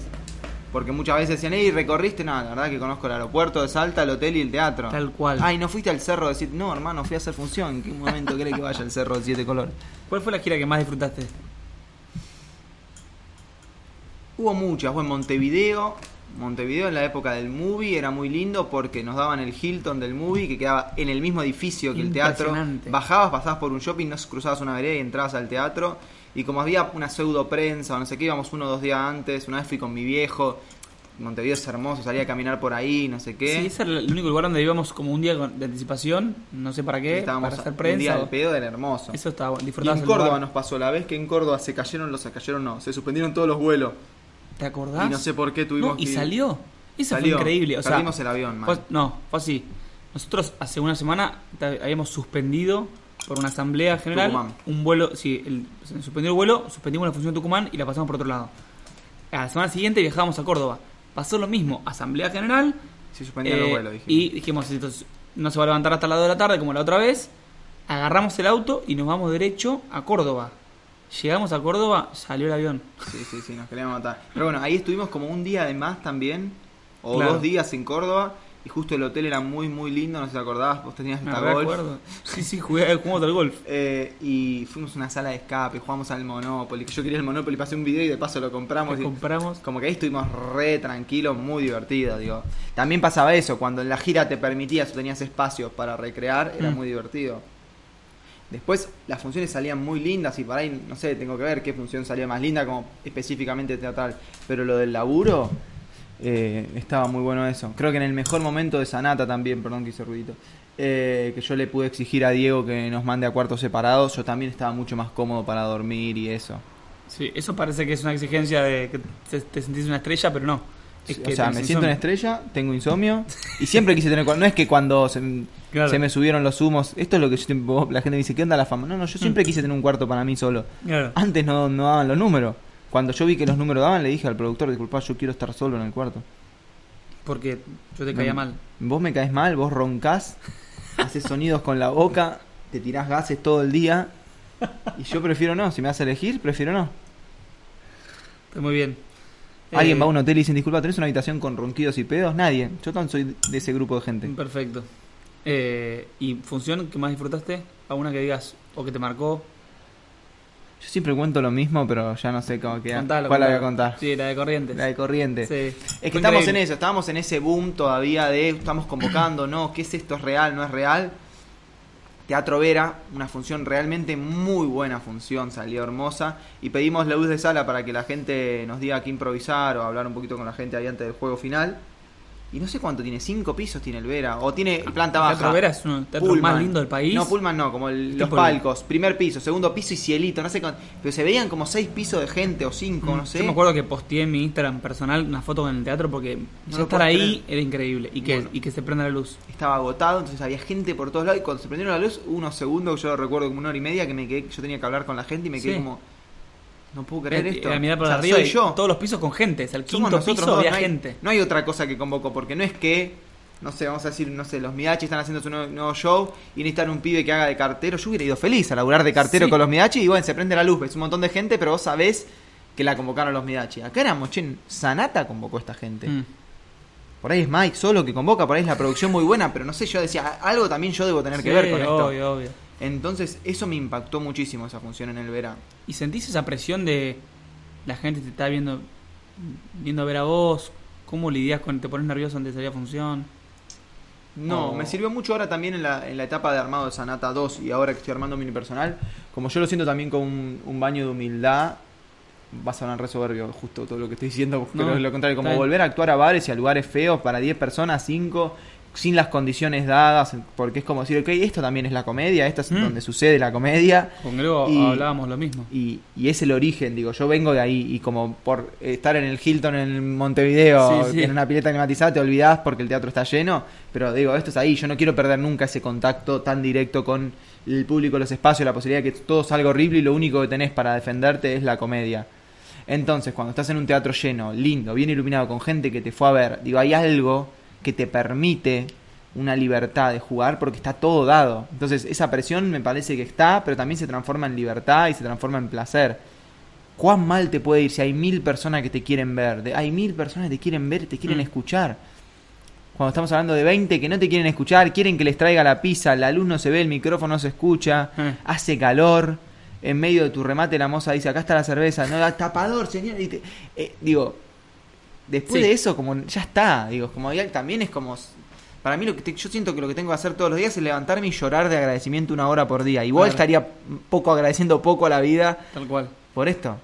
Porque muchas veces decían, hey, recorriste, no, la verdad que conozco el aeropuerto de Salta, el hotel y el teatro. Tal cual. Ay, ¿no fuiste al cerro decir, no, hermano, fui a hacer función? ¿En qué momento querés que vaya al cerro de siete colores? ¿Cuál fue la gira que más disfrutaste? Hubo muchas, fue en Montevideo. Montevideo en la época del movie era muy lindo porque nos daban el Hilton del movie que quedaba en el mismo edificio que el teatro. Bajabas, pasabas por un shopping, no cruzabas una vereda y entrabas al teatro. Y como había una pseudo prensa o no sé qué, íbamos uno o dos días antes. Una vez fui con mi viejo. Montevideo es hermoso, salía a caminar por ahí, no sé qué. Sí, ese era el único lugar donde íbamos como un día de anticipación, no sé para qué, Estábamos para hacer un prensa. día o- del pedo, era hermoso. Eso estaba disfrutabas en Córdoba lugar. nos pasó la vez que en Córdoba se cayeron los se cayeron no, se suspendieron todos los vuelos. ¿Te acordás? Y no sé por qué tuvimos No, y salió. Eso Salió. fue increíble. O sea, Perdimos el avión, fue- man. no, fue así. Nosotros hace una semana habíamos suspendido por una asamblea general Tucumán. un vuelo. Sí, el, se suspendió el vuelo, suspendimos la función de Tucumán y la pasamos por otro lado. A la semana siguiente viajábamos a Córdoba. Pasó lo mismo, asamblea general. Se suspendieron eh, los vuelos, dijimos. y dijimos, entonces, no se va a levantar hasta las 2 de la tarde como la otra vez. Agarramos el auto y nos vamos derecho a Córdoba. Llegamos a Córdoba, salió el avión. Sí, sí, sí, nos queríamos matar. Pero bueno, ahí estuvimos como un día de más también, o Claro. dos días en Córdoba, y justo el hotel era muy, muy lindo, no sé si te acordabas, vos tenías Me esta golf. recuerdo. Sí, sí, jugué, jugamos al golf. Eh, y fuimos a una sala de escape, jugamos al Monopoly, que yo quería el Monopoly, pasé un video y de paso lo compramos. Y- compramos. Como que ahí estuvimos re tranquilos, muy divertido, digo. También pasaba eso, cuando en la gira te permitías o tenías espacios para recrear, era Mm. muy divertido. Después las funciones salían muy lindas y por ahí, no sé, tengo que ver qué función salía más linda como específicamente teatral. Pero lo del laburo, eh, estaba muy bueno eso. Creo que en el mejor momento de Sanata también, perdón que hice ruidito, eh, que yo le pude exigir a Diego que nos mande a cuartos separados, yo también estaba mucho más cómodo para dormir y eso. Sí, eso parece que es una exigencia de que te, te sentís una estrella, pero no. Es o sea, me siento una estrella, tengo insomnio y siempre quise tener. No es que cuando se, Claro. se me subieron los humos, esto es lo que yo siempre- la gente me dice, ¿qué onda la fama? No, no, yo Mm. siempre quise tener un cuarto para mí solo. Claro. Antes no, no daban los números. Cuando yo vi que los números daban, le dije al productor, disculpa, yo quiero estar solo en el cuarto. Porque yo te caía mal. Vos me caes mal, vos roncás, haces sonidos con la boca, te tirás gases todo el día. Y yo prefiero no, si me vas a elegir, prefiero no. Está muy bien. Alguien Eh, va a un hotel y dicen, disculpa, ¿tenés una habitación con ronquidos y pedos? Nadie. Yo también soy de ese grupo de gente. Perfecto. Eh, ¿Y función que más disfrutaste? ¿Alguna que digas o que te marcó? Yo siempre cuento lo mismo, pero ya no sé cómo queda. Contalo, ¿Cuál la voy a contar? Sí, la de Corrientes. La de corriente. Sí. Es Fue que estamos increíble. en eso, estábamos en ese boom todavía de estamos convocando, no, ¿qué es esto? ¿Es real? ¿No es real? Teatro Vera, una función realmente muy buena función, salió hermosa. Y pedimos la luz de sala para que la gente nos diga qué improvisar o hablar un poquito con la gente ahí antes del juego final. Y no sé cuánto tiene, cinco pisos tiene el Vera, o tiene planta baja. Teatro Vera es uno de los teatros más lindos del país. No, Pullman no, como el- los palcos. Primer piso, segundo piso y cielito, no sé cuánto. Pero se veían como seis pisos de gente o cinco, no sé. Mm, Yo me acuerdo que posteé en mi Instagram personal una foto en el teatro porque No ya lo estar ahí creer. era increíble y que, Bueno. y que se prenda la luz. estaba agotado, entonces había gente por todos lados y cuando se prendieron la luz, unos segundos, yo lo recuerdo como una hora y media, que me quedé, yo tenía que hablar con la gente y me quedé Sí. como, no puedo creer Era- esto. era mirar por O sea, arriba soy y yo. todos los pisos con gente. O sea, el Somos quinto nosotros piso dos, había no hay, gente. No hay otra cosa que convoco, porque no es que, no sé, vamos a decir, no sé, los Midachi están haciendo su nuevo, nuevo show y necesitan un pibe que haga de cartero. Yo hubiera ido feliz a laburar de cartero Sí. con los Midachi y bueno, se prende la luz, ves un montón de gente, pero vos sabés que la convocaron los Midachi. Acá éramos, che, Sanata convocó a esta gente. Mm. Por ahí es Mike solo que convoca, por ahí es la producción muy buena, pero no sé, yo decía, algo también yo debo tener que ver con esto. obvio, obvio. Entonces, eso me impactó muchísimo esa función en el verano. ¿Y sentís esa presión de la gente te está viendo viendo a ver a vos? ¿Cómo lidias con te pones nervioso antes de salir a función? No, Oh. me sirvió mucho ahora también en la, en la etapa de armado de Sanata 2 y ahora que estoy armando mi unipersonal. Como yo lo siento también con un, un baño de humildad, va a sonar re soberbio justo todo lo que estoy diciendo, *laughs* pero No, es lo contrario, como volver a actuar a bares y a lugares feos para 10 personas, 5, sin las condiciones dadas, porque es como decir, ok, esto también es la comedia, esto es Mm. donde sucede la comedia. Con Grego Y- hablábamos lo mismo. Y, y es el origen, digo, yo vengo de ahí y como por estar en el Hilton en Montevideo, Sí, sí. en una pileta climatizada, te olvidás porque el teatro está lleno, pero digo, esto es ahí, yo no quiero perder nunca ese contacto tan directo con el público, los espacios, la posibilidad de que todo salga horrible y lo único que tenés para defenderte es la comedia. Entonces, cuando estás en un teatro lleno, lindo, bien iluminado, con gente que te fue a ver, digo, hay algo que te permite una libertad de jugar porque está todo dado. Entonces, esa presión me parece que está, pero también se transforma en libertad y se transforma en placer. ¿Cuán mal te puede ir si hay mil personas que te quieren ver? De- hay mil personas que te quieren ver, te quieren Mm. escuchar. Cuando estamos hablando de 20 que no te quieren escuchar, quieren que les traiga la pizza, la luz no se ve, el micrófono no se escucha, Eh. hace calor, en medio de tu remate la moza dice, acá está la cerveza, no, tapador, señor. Y te- eh, digo, después Sí. de eso, como ya está, digo, como también es como... Para mí lo que te- yo siento que lo que tengo que hacer todos los días es levantarme y llorar de agradecimiento una hora por día. Igual Claro. estaría poco agradeciendo poco a la vida Tal cual. por esto.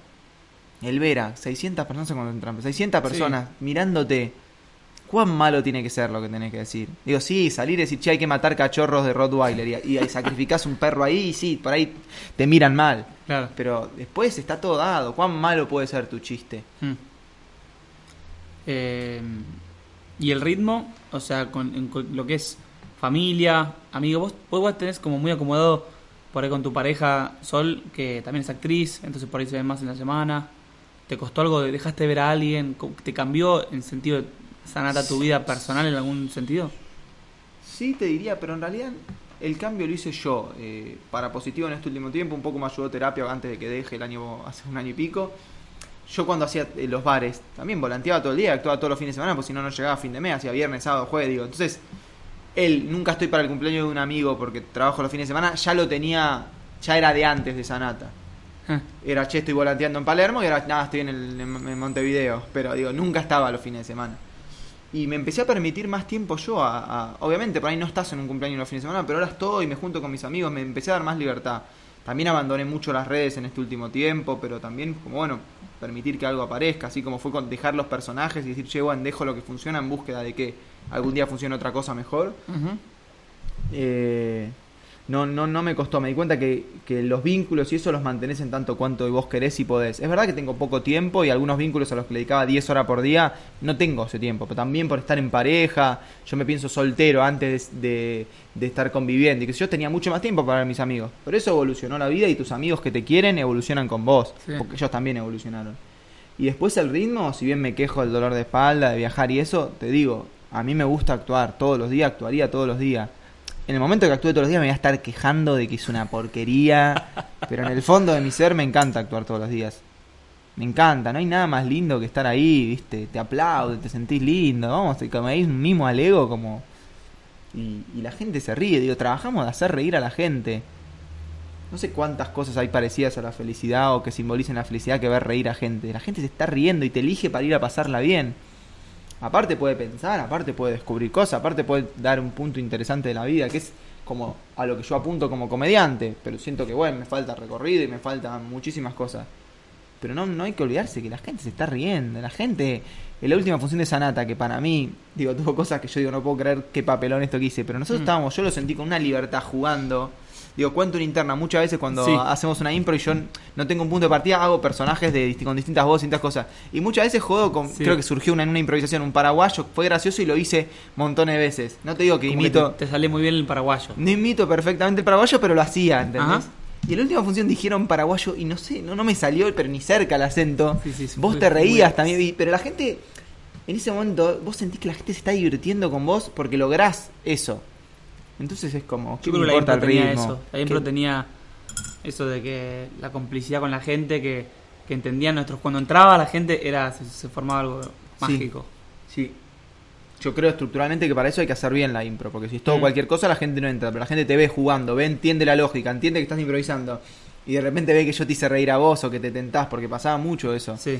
El Vera, 600 personas cuando entramos, 600 personas mirándote. ¿Cuán malo tiene que ser lo que tenés que decir? Digo, sí, salir y decir, che, hay que matar cachorros de Rottweiler y, y sacrificás un perro ahí y sí, por ahí te miran mal. Claro. Pero después está todo dado. ¿Cuán malo puede ser tu chiste? Mm. Eh, y el ritmo, o sea, con, lo que es familia, amigo, vos, vos tenés como muy acomodado por ahí con tu pareja Sol, que también es actriz, entonces por ahí se ven más en la semana. ¿Te costó algo? de- ¿Dejaste de ver a alguien? ¿Te cambió en sentido de sanar a tu vida personal en algún sentido? Sí, te diría, pero en realidad el cambio lo hice yo. eh, para positivo en este último tiempo, un poco me ayudó terapia antes de que deje el año, hace un año y pico. Yo cuando hacía eh, los bares, también volanteaba todo el día, actuaba todos los fines de semana, porque si no, no llegaba a fin de mes, hacía viernes, sábado, jueves, digo. Entonces, él, nunca estoy para el cumpleaños de un amigo porque trabajo los fines de semana, ya lo tenía, ya era de antes de Sanata. Eh, Era, che, estoy volanteando en Palermo y ahora, nada, estoy en, el, en Montevideo. Pero digo, nunca estaba los fines de semana. Y me empecé a permitir más tiempo yo a, a- Obviamente, por ahí no estás en un cumpleaños los fines de semana, pero ahora estoy, me junto con mis amigos, me empecé a dar más libertad. También abandoné mucho las redes en este último tiempo, pero también, como bueno, permitir que algo aparezca, así como fue con dejar los personajes y decir, che, bueno, dejo lo que funciona en búsqueda de que algún día funcione otra cosa mejor. Eh, no, no, no me costó. Me di cuenta que, que los vínculos y eso los mantenés en tanto cuanto vos querés y podés. Es verdad que tengo poco tiempo y algunos vínculos a los que le dedicaba 10 horas por día no tengo ese tiempo. Pero también por estar en pareja, yo me pienso soltero antes de, de estar conviviendo. Y que yo tenía mucho más tiempo para mis amigos. Pero eso evolucionó la vida y tus amigos que te quieren evolucionan con vos. Sí. Porque ellos también evolucionaron. Y después el ritmo, si bien me quejo del dolor de espalda, de viajar y eso, te digo, a mí me gusta actuar todos los días, actuaría todos los días. En el momento que actúe todos los días me voy a estar quejando de que es una porquería, pero en el fondo de mi ser me encanta actuar todos los días. Me encanta, no hay nada más lindo que estar ahí, viste, te aplaude, te sentís lindo, vamos, te hay un mimo al ego como... Y, y la gente se ríe, digo, trabajamos de hacer reír a la gente. No sé cuántas cosas hay parecidas a la felicidad o que simbolicen la felicidad que ver reír a gente. La gente se está riendo y te elige para ir a pasarla bien. Aparte puede pensar, aparte puede descubrir cosas, aparte puede dar un punto interesante de la vida, que es como a lo que yo apunto como comediante. Pero siento que, bueno, me falta recorrido y me faltan muchísimas cosas. Pero no, no hay que olvidarse que la gente se está riendo. La gente, en la última función de Sanata, que para mí, digo, *laughs* tuvo cosas que yo digo, no puedo creer qué papelón esto que hice. Pero nosotros Mm. estábamos, yo lo sentí con una libertad jugando. Digo, cuento una interna. Muchas veces cuando Sí. hacemos una impro y yo no tengo un punto de partida, hago personajes de, con distintas voces, distintas cosas. Y muchas veces juego con. Sí. Creo que surgió una, en una improvisación, un paraguayo. Fue gracioso y lo hice montones de veces. No te digo que Como que imito. te, te sale muy bien el paraguayo. No imito perfectamente el paraguayo, pero lo hacía, ¿entendés? Ajá. Y en la última función dijeron paraguayo y no sé, no, no me salió, pero ni cerca el acento. Sí, sí, sí, vos fue te reías muy- también, pero la gente, en ese momento, vos sentís que la gente se está divirtiendo con vos porque lográs eso. Entonces es como, ¿qué Yo creo me que la impro el tenía ritmo? eso. La impro ¿Qué- tenía eso de que la complicidad con la gente, que, que entendían nuestros... Cuando entraba la gente era se, se formaba algo mágico. Sí. Yo creo estructuralmente que para eso hay que hacer bien la impro, porque si es todo Mm. cualquier cosa la gente no entra, pero la gente te ve jugando, ve, entiende la lógica, entiende que estás improvisando y de repente ve que yo te hice reír a vos o que te tentás, porque pasaba mucho eso. Sí.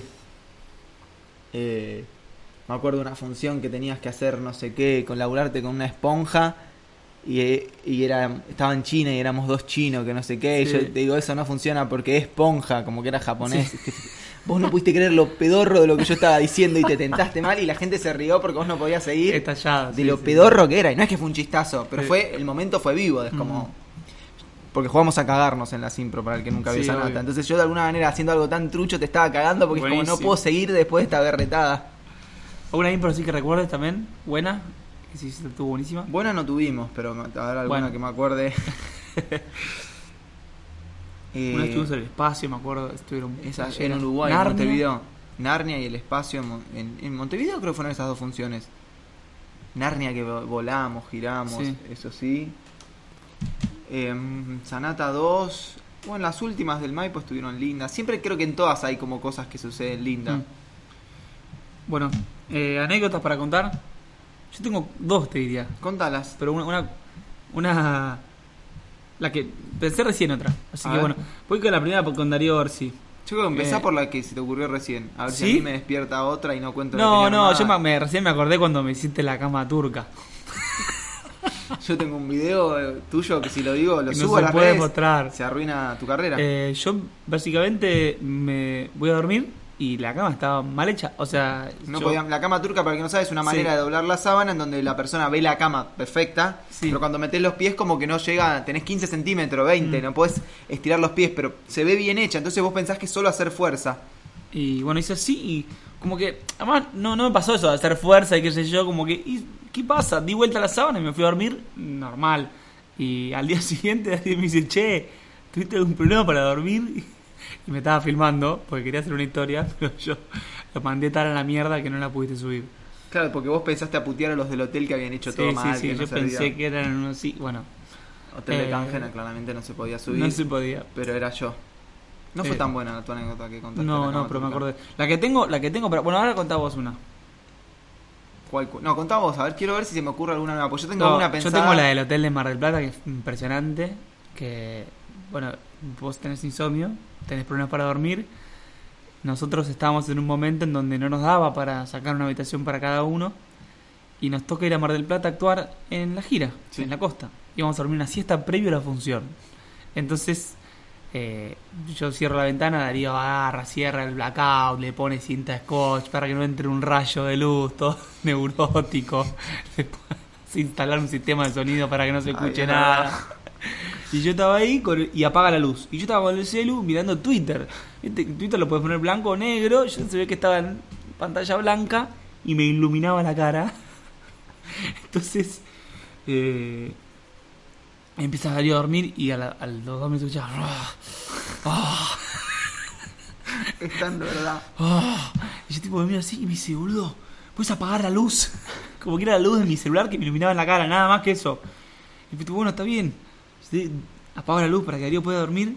Eh, me acuerdo de una función que tenías que hacer no sé qué, con laburarte con una esponja y, y era, estaba en China y éramos dos chinos que no sé qué, y yo te digo eso no funciona porque es esponja, como que era japonés. *laughs* Vos no pudiste creer lo pedorro de lo que yo estaba diciendo y te tentaste mal y la gente se rió porque vos no podías seguir Estallado. de sí, lo pedorro que era. Y no es que fue un chistazo, pero fue el momento fue vivo, es como... Porque jugamos a cagarnos en la simpro para el que nunca vio esa. Entonces yo de alguna manera haciendo algo tan trucho te estaba cagando porque es como no puedo seguir después de esta berretada. ¿Alguna impro así que recuerdes también? ¿Buena? Que sí, estuvo buenísima. Buena no tuvimos, pero ver alguna Bueno. que me acuerde. *laughs* Eh, Una estuvimos en el espacio, me acuerdo. Estuvieron esa- en Uruguay, en Narnia. Montevideo. Narnia y el espacio. en Mon- En, en Montevideo creo que fueron esas dos funciones. Narnia que vo- volamos, giramos, Sí. eso sí. Em, Sanata 2. Bueno, las últimas del Maipo estuvieron lindas. Siempre creo que en todas hay como cosas que suceden lindas. Mm. Bueno, eh, anécdotas para contar. Yo tengo dos, te diría. Contalas. Pero una, una, una- La que pensé recién otra. Así A que ver. bueno, voy con la primera con Darío Orsi. Yo creo que empezá Eh, por la que se te ocurrió recién. A ver si a mí me despierta otra y no cuento No, no, yo me, me- recién me acordé cuando me hiciste la cama turca. *laughs* Yo tengo un video eh, tuyo que si lo digo lo no subo a se las puede redes, mostrar. se arruina tu carrera. Eh, yo básicamente me voy a dormir y la cama estaba mal hecha. O sea, no yo- podía- la cama turca, para el que no sabe, es una Sí. manera de doblar la sábana en donde la persona ve la cama perfecta, Sí. pero cuando metes los pies como que no llega, tenés 15 centímetros, 20, Mm. no podés estirar los pies, pero se ve bien hecha, entonces vos pensás que es solo hacer fuerza. Y bueno, hice así y como que, además no, no me pasó eso de hacer fuerza y qué sé yo, como que, ¿y ¿qué pasa? Di vuelta a la sábana y me fui a dormir normal. Y al día *laughs* siguiente alguien me dice, che, ¿tuviste algún problema para dormir? Y me estaba filmando porque quería hacer una historia, *laughs* pero yo lo mandé tan a la mierda que no la pudiste subir. Claro, porque vos pensaste a putear a los del hotel que habían hecho Sí, todo sí, mal, sí, que no yo pensé que eran unos sí, bueno, Hotel de eh, Cángena claramente no se podía subir, no se podía. pero era yo. No fue Eh, tan buena tu anécdota que contaste. la No, no, pero me acordé. La que tengo, la que tengo, pero bueno, ahora contá vos una. ¿Cuál cu- no, contá vos, a ver, quiero ver si se me ocurre alguna nueva. Pues yo tengo No, una yo pensada. tengo la del hotel de Mar del Plata, que es impresionante. Que, bueno, vos tenés insomnio, tenés problemas para dormir. Nosotros estábamos en un momento en donde no nos daba para sacar una habitación para cada uno. Y nos toca ir a Mar del Plata a actuar en la gira, Sí. en la costa. Íbamos a dormir una siesta previo a la función. Entonces, eh, yo cierro la ventana, Darío agarra, cierra el blackout, le pone cinta scotch para que no entre un rayo de luz, todo *laughs* neurótico. *laughs* Después instalar un sistema de sonido para que no se escuche es nada. *laughs* Y yo estaba ahí con- y apaga la luz. Y yo estaba con el celu mirando Twitter. ¿Viste? Twitter lo puedes poner blanco o negro. Yo se ve que estaba en pantalla blanca y me iluminaba la cara. *laughs* Entonces, eh, empieza a salir a dormir y a, la- a los dos minutos escuchaba. "Ah, ah, *laughs* Es tan verdad. ah". Y yo tipo me miro así y me dice, boludo, puedes apagar la luz. Como que era la luz de mi celular que me iluminaba en la cara, nada más que eso. Y tipo, bueno, está bien. Sí, apago la luz para que Darío pueda dormir.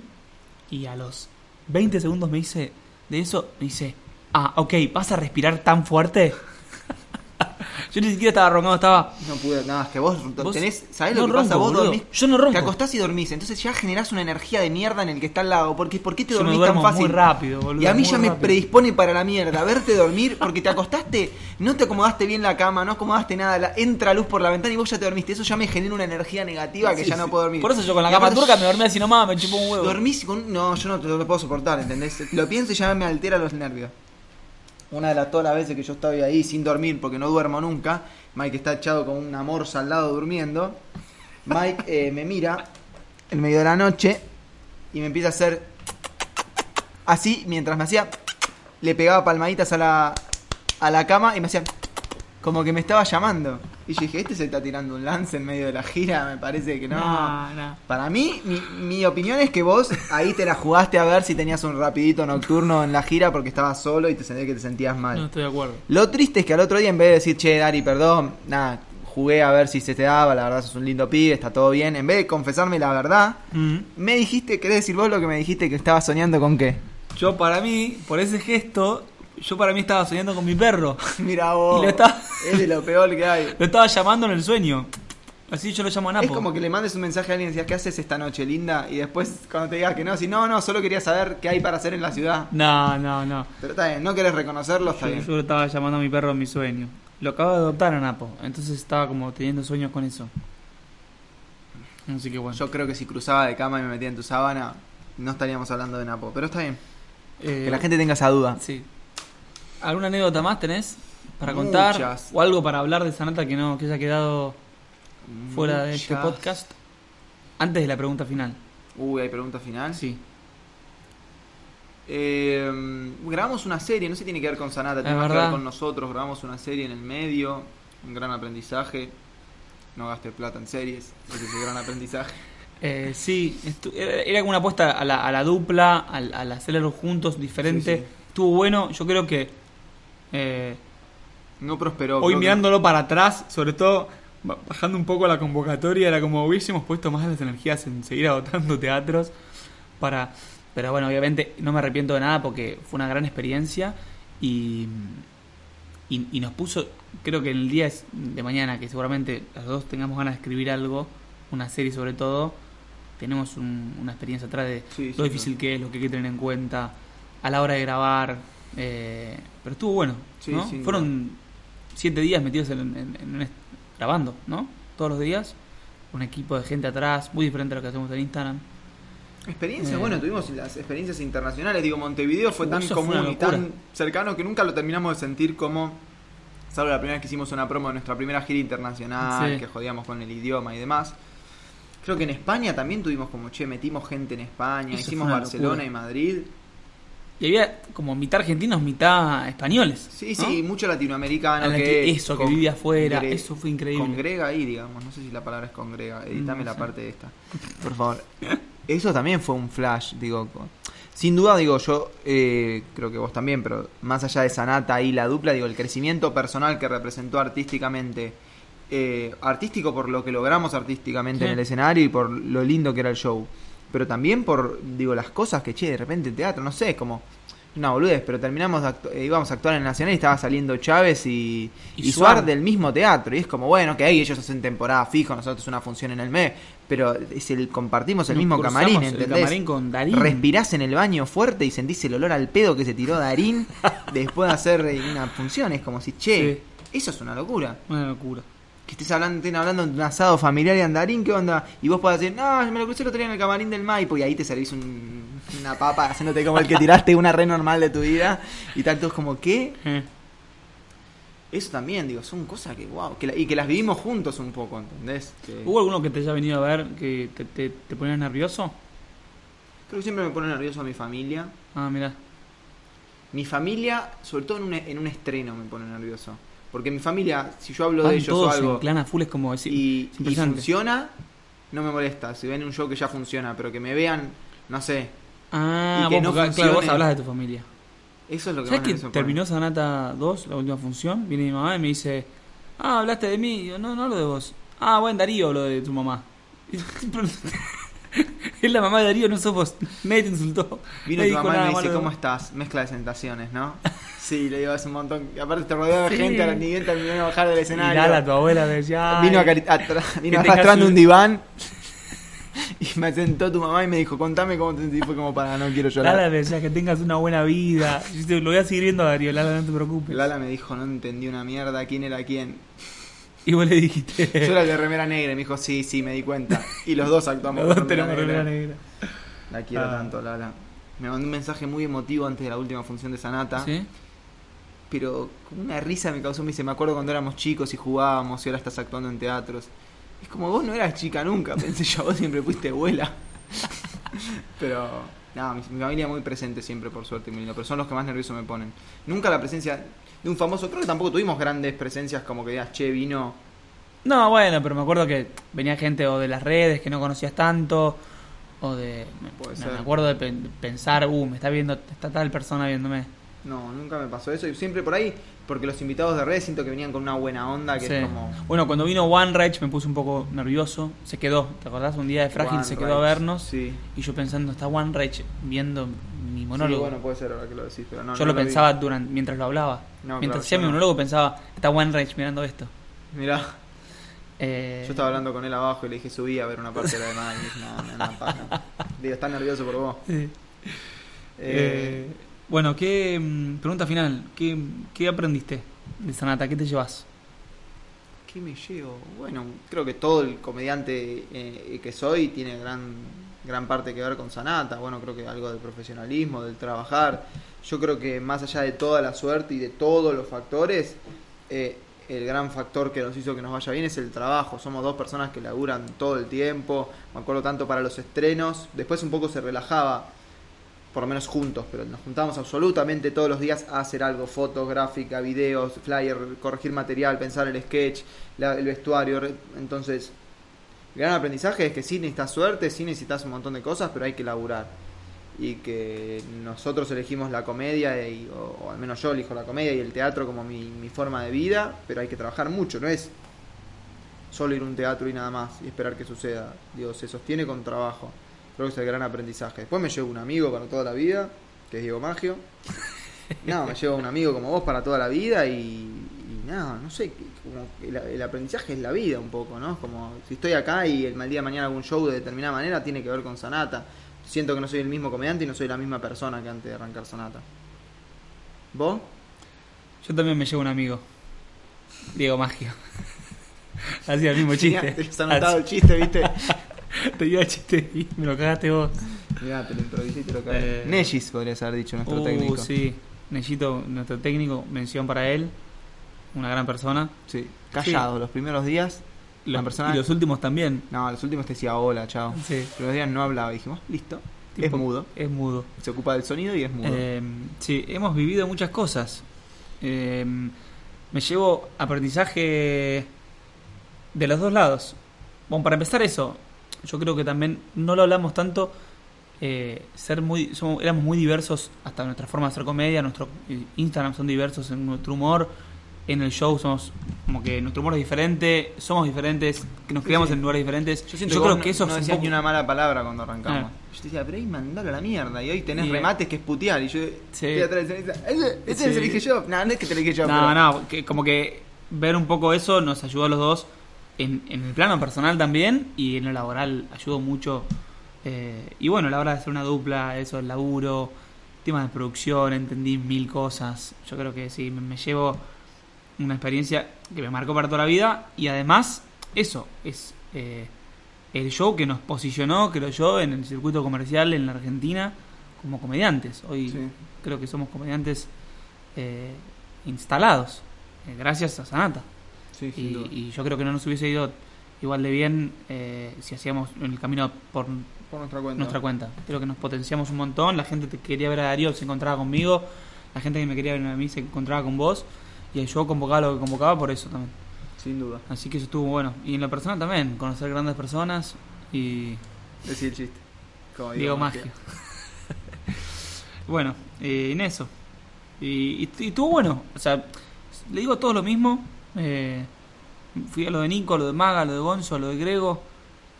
Y a los 20 segundos me dice, de eso, me dice, ah, ok, ¿vas a respirar tan fuerte? Yo ni siquiera estaba roncando, estaba... No pude, nada, es que vos, Vos- tenés, ¿sabés no lo que pasa? Vos boludo. dormís, Yo no ronco. te acostás y dormís, entonces ya generás una energía de mierda en el que está al lado, porque ¿por qué te dormís tan fácil? muy rápido, boludo, Y a mí ya me predispone para la mierda, verte dormir, porque te acostaste, no te acomodaste bien la cama, no acomodaste nada, la- entra luz por la ventana y vos ya te dormiste, eso ya me genera una energía negativa que Sí, ya no puedo dormir. Por eso yo con la cama turca me dormía así nomás, me chupó un huevo. Dormís con. No, yo no te lo puedo soportar, ¿entendés? Lo pienso y ya me altera los nervios. Una de las todas las veces que yo estoy ahí sin dormir porque no duermo nunca, Mike está echado con una morsa al lado durmiendo. Mike eh, me mira en medio de la noche y me empieza a hacer así mientras me hacía. Le pegaba palmaditas a la, a la cama y me hacía como que me estaba llamando. Y yo dije, este se está tirando un lance en medio de la gira, me parece que no. No, no. Para mí, mi, mi opinión es que vos ahí te la jugaste a ver si tenías un rapidito nocturno en la gira porque estabas solo y te sentías que te sentías mal. No estoy de acuerdo. Lo triste es que al otro día, en vez de decir, che, Dari, perdón, nada, jugué a ver si se te daba, la verdad sos un lindo pibe, está todo bien. En vez de confesarme la verdad, Mm. me dijiste, ¿querés decir vos lo que me dijiste que estabas soñando con qué? Yo para mí, por ese gesto, yo para mí estaba soñando con mi perro. *laughs* Mira vos, Y lo está- es de lo peor que hay. *laughs* Lo estaba llamando en el sueño. Así yo lo llamo a Napo. Es como que le mandes un mensaje a alguien y decías, ¿qué haces esta noche, linda? Y después, cuando te digas que no, si no, no, solo quería saber qué hay para hacer en la ciudad. No, no, no. Pero está bien, no querés reconocerlo, está Yo, bien. yo lo estaba llamando a mi perro en mi sueño. Lo acabo de adoptar a Napo. Entonces estaba como teniendo sueños con eso. Así que bueno. Yo creo que si cruzaba de cama y me metía en tu sábana, no estaríamos hablando de Napo. Pero está bien, Eh, que la gente tenga esa duda. Sí. ¿Alguna anécdota más tenés para contar? Muchas. O algo para hablar de Sanata que no que haya quedado fuera de este podcast? Antes de la pregunta final. Uy, ¿hay pregunta final? Sí. Eh, grabamos una serie, no si tiene que ver con Sanata, tiene más que ver verdad. con nosotros. Grabamos una serie en el medio, un gran aprendizaje. No gastes plata en series, ese es el gran aprendizaje. *laughs* Eh, sí, era, era como una apuesta a la, a la dupla, al, al hacerlo juntos, diferente. Sí, sí. Estuvo bueno, yo creo que eh, No prosperó. hoy que- mirándolo para atrás, sobre todo ba- bajando un poco la convocatoria, era como hubiésemos puesto más las energías en seguir agotando *laughs* teatros para... Pero bueno, obviamente no me arrepiento de nada porque fue una gran experiencia y, y, y nos puso, creo que en el día de mañana, que seguramente los dos tengamos ganas de escribir algo, una serie sobre todo, tenemos un- una experiencia atrás de Sí, lo sí, difícil claro. que es, lo que hay que tener en cuenta a la hora de grabar. Eh, pero estuvo bueno, Sí, ¿no? sin Fueron siete días metidos en, en- grabando, ¿no? Todos los días. Un equipo de gente atrás, muy diferente a lo que hacemos en Instagram. Experiencia, Eh. bueno, tuvimos las experiencias internacionales. Digo, Montevideo fue tan fue común y tan cercano que nunca lo terminamos de sentir como. Salvo la primera vez que hicimos una promo de nuestra primera gira internacional, Sí. que jodíamos con el idioma y demás. Creo que en España también tuvimos como, che, metimos gente en España, Eso hicimos Barcelona locura. y Madrid. Y había como mitad argentinos, mitad españoles. Sí, ¿no? sí, mucho latinoamericano. Que, que- eso, que vivía afuera, eso fue increíble. Congrega ahí, digamos. No sé si la palabra es congrega. Editame No la parte de esta. Por favor. Eso también fue un flash, digo. Sin duda, digo, yo eh, creo que vos también, pero más allá de Sanata y la dupla, digo, el crecimiento personal que representó artísticamente. eh, artístico por lo que logramos artísticamente Sí. en el escenario y por lo lindo que era el show. Pero también por, digo, las cosas que, che, de repente teatro, no sé, es como una boludez, pero terminamos, eh, íbamos a actuar en el Nacional y estaba saliendo Chávez y, Y y Suar Suar. del mismo teatro. Y es como, bueno, que ahí ellos hacen temporada fijo, nosotros una función en el mes, pero es el, compartimos el Nos mismo camarín, el ¿entendés? camarín con Darín. Respirás en el baño fuerte y sentís el olor al pedo que se tiró Darín *laughs* después de hacer eh, una función. Es como si, che, eso es una locura. Una locura. Que estés hablando, estén hablando de un asado familiar y andarín, ¿qué onda? Y vos podés decir, no, me lo crucé el otro día en el camarín del Maipo y ahí te servís un- una papa haciéndote como el que tiraste una re normal de tu vida y tanto es como, ¿qué? Eso también, digo, son cosas que, wow, que la- y que las vivimos juntos un poco, ¿entendés? Que- ¿Hubo alguno que te haya venido a ver que te, te, te ponía nervioso? Creo que siempre me pone nervioso a mi familia. Ah, mira. Mi familia, sobre todo en un, en un estreno, me pone nervioso. Porque mi familia, si yo hablo Van de ellos o algo en clan a full, es como decir. y, funciona, no me molesta. Si ven un show que ya funciona, pero que me vean, no sé, Ah, y que vos, no porque, claro, vos funcione. hablas de tu familia. eso es lo que ¿Sabes que terminó Sanata 2, la última función? Viene mi mamá y me dice, ah, hablaste de mí. Yo, no, no hablo de vos. Ah, bueno, Darío lo de tu mamá. *laughs* es la mamá de Darío, no sos vos. *laughs* Nadie te insultó. Vino No tu mamá y me dice, ¿cómo vos". estás? Mezcla de sensaciones, ¿no? *laughs* Sí, le digo, hace un montón. Y aparte te rodeaba de Sí. gente, a la ni bien terminó de bajar del Y escenario. Lala, tu abuela, me decía, vino vino arrastrando un- diván *laughs* y me sentó tu mamá y me dijo, contame cómo te sentís. Fue como para no quiero llorar. Lala me decía que tengas una buena vida. Yo te- lo voy a seguir viendo a Darío, Lala, no te preocupes. Lala me dijo, no entendí una mierda quién era quién. Y vos le dijiste. *laughs* Yo era el de remera negra y me dijo, sí, sí, me di cuenta. Y los dos actuamos Los dos tenemos negra. remera negra. La quiero Ah. tanto, Lala. Me mandó un mensaje muy emotivo antes de la última función de Sanata. ¿Sí? Pero una risa me causó, me dice, me acuerdo cuando éramos chicos y jugábamos y ahora estás actuando en teatros. Es como vos no eras chica nunca, *laughs* pensé yo, vos siempre fuiste abuela. *laughs* Pero, nada, mi, mi familia muy presente siempre, por suerte, muy lindo, pero son los que más nervioso me ponen. Nunca la presencia de un famoso, creo que tampoco tuvimos grandes presencias como que digas, che, vino. No, bueno, pero me acuerdo que venía gente o de las redes que no conocías tanto, o de. me- Puede me, ser. me acuerdo de pen- pensar, uh, me está viendo, está tal persona viéndome. No, nunca me pasó eso y siempre por ahí, porque los invitados de redes siento que venían con una buena onda, que Sí. es como. Bueno, cuando vino One Rage me puse un poco nervioso. Se quedó, ¿te acordás? Un día de Frágil One se quedó a vernos. Sí. Y yo pensando, está One Rage viendo mi monólogo. Sí, bueno, puede ser ahora que lo decís, pero no. yo no lo pensaba durante, mientras lo hablaba. No, mientras hacía mi monólogo pensaba, está One Rage mirando esto. Mirá. Eh, Yo estaba hablando con él abajo y le dije subí a ver una parte de la dijo, no, no, no. Digo, estás nervioso por vos. sí. Eh, Eh, bueno, ¿qué, mm, pregunta final, ¿qué, ¿qué aprendiste de Sanata? ¿Qué te llevas? ¿Qué me llevo? Bueno, creo que todo el comediante eh, que soy tiene gran, gran parte que ver con Sanata. Bueno, creo que algo del profesionalismo, del trabajar. Yo creo que más allá de toda la suerte y de todos los factores, eh, el gran factor que nos hizo que nos vaya bien es el trabajo. Somos dos personas que laburan todo el tiempo. Me acuerdo tanto para los estrenos. Después un poco se relajaba, por lo menos juntos, pero nos juntábamos absolutamente todos los días a hacer algo: fotos, gráfica, videos, flyer, corregir material, pensar el sketch, la- el vestuario. Entonces, el gran aprendizaje es que sí necesitas suerte, sí necesitas un montón de cosas, pero hay que laburar. Y que nosotros elegimos la comedia, y- o, o al menos yo elijo la comedia y el teatro como mi, mi forma de vida, pero hay que trabajar mucho, no es solo ir a un teatro y nada más y esperar que suceda. Digo, se sostiene con trabajo. Creo que es el gran aprendizaje. Después me llevo un amigo para toda la vida, que es Diego Maggio. No, me llevo un amigo como vos para toda la vida y, y nada, no sé, como el, el aprendizaje es la vida un poco, ¿no? Es como si estoy acá y el mal día de mañana algún show de determinada manera tiene que ver con Sanata. Siento que no soy el mismo comediante y no soy la misma persona que antes de arrancar Sanata. ¿Vos? Yo también me llevo un amigo, Diego Maggio. *laughs* Hacía el mismo chiste. Te has anotado el chiste, ¿viste? *laughs* *laughs* Te dio chiste y me lo cagaste vos. Mirá, te lo improvisé y te lo cagué. Eh, Nellis podrías haber dicho, nuestro Uh, técnico. sí. Nellito, nuestro técnico, mención para él. Una gran persona. Sí. Callado, los primeros días. Los, Una persona- y los últimos también. No, los últimos te decía hola, chao. Sí. Los primeros días no hablaba. Dijimos, listo. es mudo. Es mudo. Se ocupa del sonido y es mudo. Eh, sí, hemos vivido muchas cosas. Eh, me llevo aprendizaje de los dos lados. Bueno, para empezar eso, yo creo que también no lo hablamos tanto. eh, ser muy, somos, éramos muy diversos hasta nuestra forma de hacer comedia, nuestro eh, Instagram son diversos en nuestro humor, en el show somos como que nuestro humor es diferente, somos diferentes, que nos Sí, criamos sí. en lugares diferentes. Yo siento yo que creo que eso no, un decías poco- ni una mala palabra cuando arrancamos. Ah. Yo te decía, pero ahí mandalo a la mierda. Y hoy tenés Y, remates que es putear. Y yo Sí. estoy atrás escenario, ese, ese Sí. lo dije yo. No, no es que te lo dije yo. No, pero- no, que como que ver un poco eso nos ayudó a los dos en, en el plano personal también y en lo laboral ayudó mucho. eh, y bueno, a la hora de hacer una dupla, eso, el laburo, temas de producción, entendí mil cosas. Yo creo que sí, me, me llevo una experiencia que me marcó para toda la vida y además eso es eh, el show que nos posicionó, creo yo, en el circuito comercial en la Argentina como comediantes. Hoy Sí. creo que somos comediantes eh, instalados eh, gracias a Sanata. Sí, sin Y, duda. y yo creo que no nos hubiese ido igual de bien eh, si hacíamos el camino por Por nuestra cuenta. nuestra cuenta. Creo que nos potenciamos un montón. La gente que quería ver a Darío se encontraba conmigo. La gente que me quería ver a mí se encontraba con vos. Y yo convocaba lo que convocaba por eso también. Sin duda. Así que eso estuvo bueno. Y en la persona también, conocer grandes personas y Decir el chiste. Como Diego Magia. *laughs* bueno, eh, en eso. Y, y, y estuvo bueno. O sea, le digo a todos lo mismo. Eh, fui a lo de Nico, a lo de Maga, a lo de Gonzo, a lo de Grego,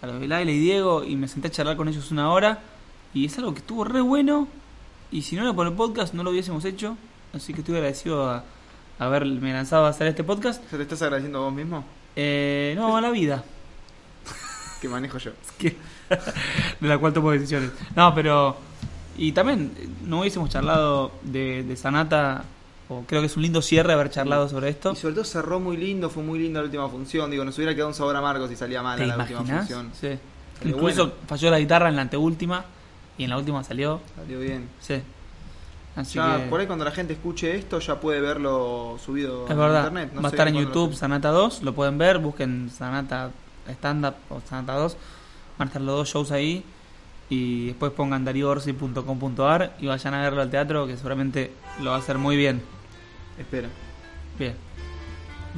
a lo de Laila y Diego y me senté a charlar con ellos una hora. Y es algo que estuvo re bueno. Y si no era por el podcast, no lo hubiésemos hecho. Así que estoy agradecido a a haberme lanzado a hacer este podcast. ¿Se te estás agradeciendo a vos mismo? Eh, no, a la vida. *laughs* Que manejo yo. *laughs* que- *laughs* de la cual tomo decisiones. No, pero. Y también, no hubiésemos charlado de, de Sanata, o creo que es un lindo cierre haber charlado sobre esto. Y sobre todo cerró muy lindo, fue muy linda la última función. Digo, nos hubiera quedado un sabor amargo si salía mal ¿Te la última función. Sí. Pero Incluso bueno. falló la guitarra en la anteúltima, y en la última salió. Salió bien. Sí. Así Ya, que. por ahí cuando la gente escuche esto ya puede verlo subido Es en verdad, internet. No va a estar en YouTube. Sanata 2, lo pueden ver, busquen Sanata Stand Up o Sanata 2, van a estar los dos shows ahí y después pongan dariorsi.com.ar y vayan a verlo al teatro que seguramente lo va a hacer muy bien. Espera. Bien.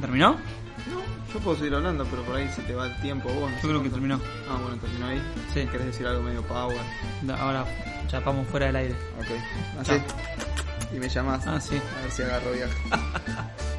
¿Terminó? No, yo puedo seguir hablando, pero por ahí se te va el tiempo vos. no Yo creo que terminó. Ah, bueno, terminó ahí. Sí. ¿Querés decir algo medio power? Ahora chapamos fuera del aire. Ok. Así. Y me llamás. Ah, sí. A ver si agarro viaje. *laughs*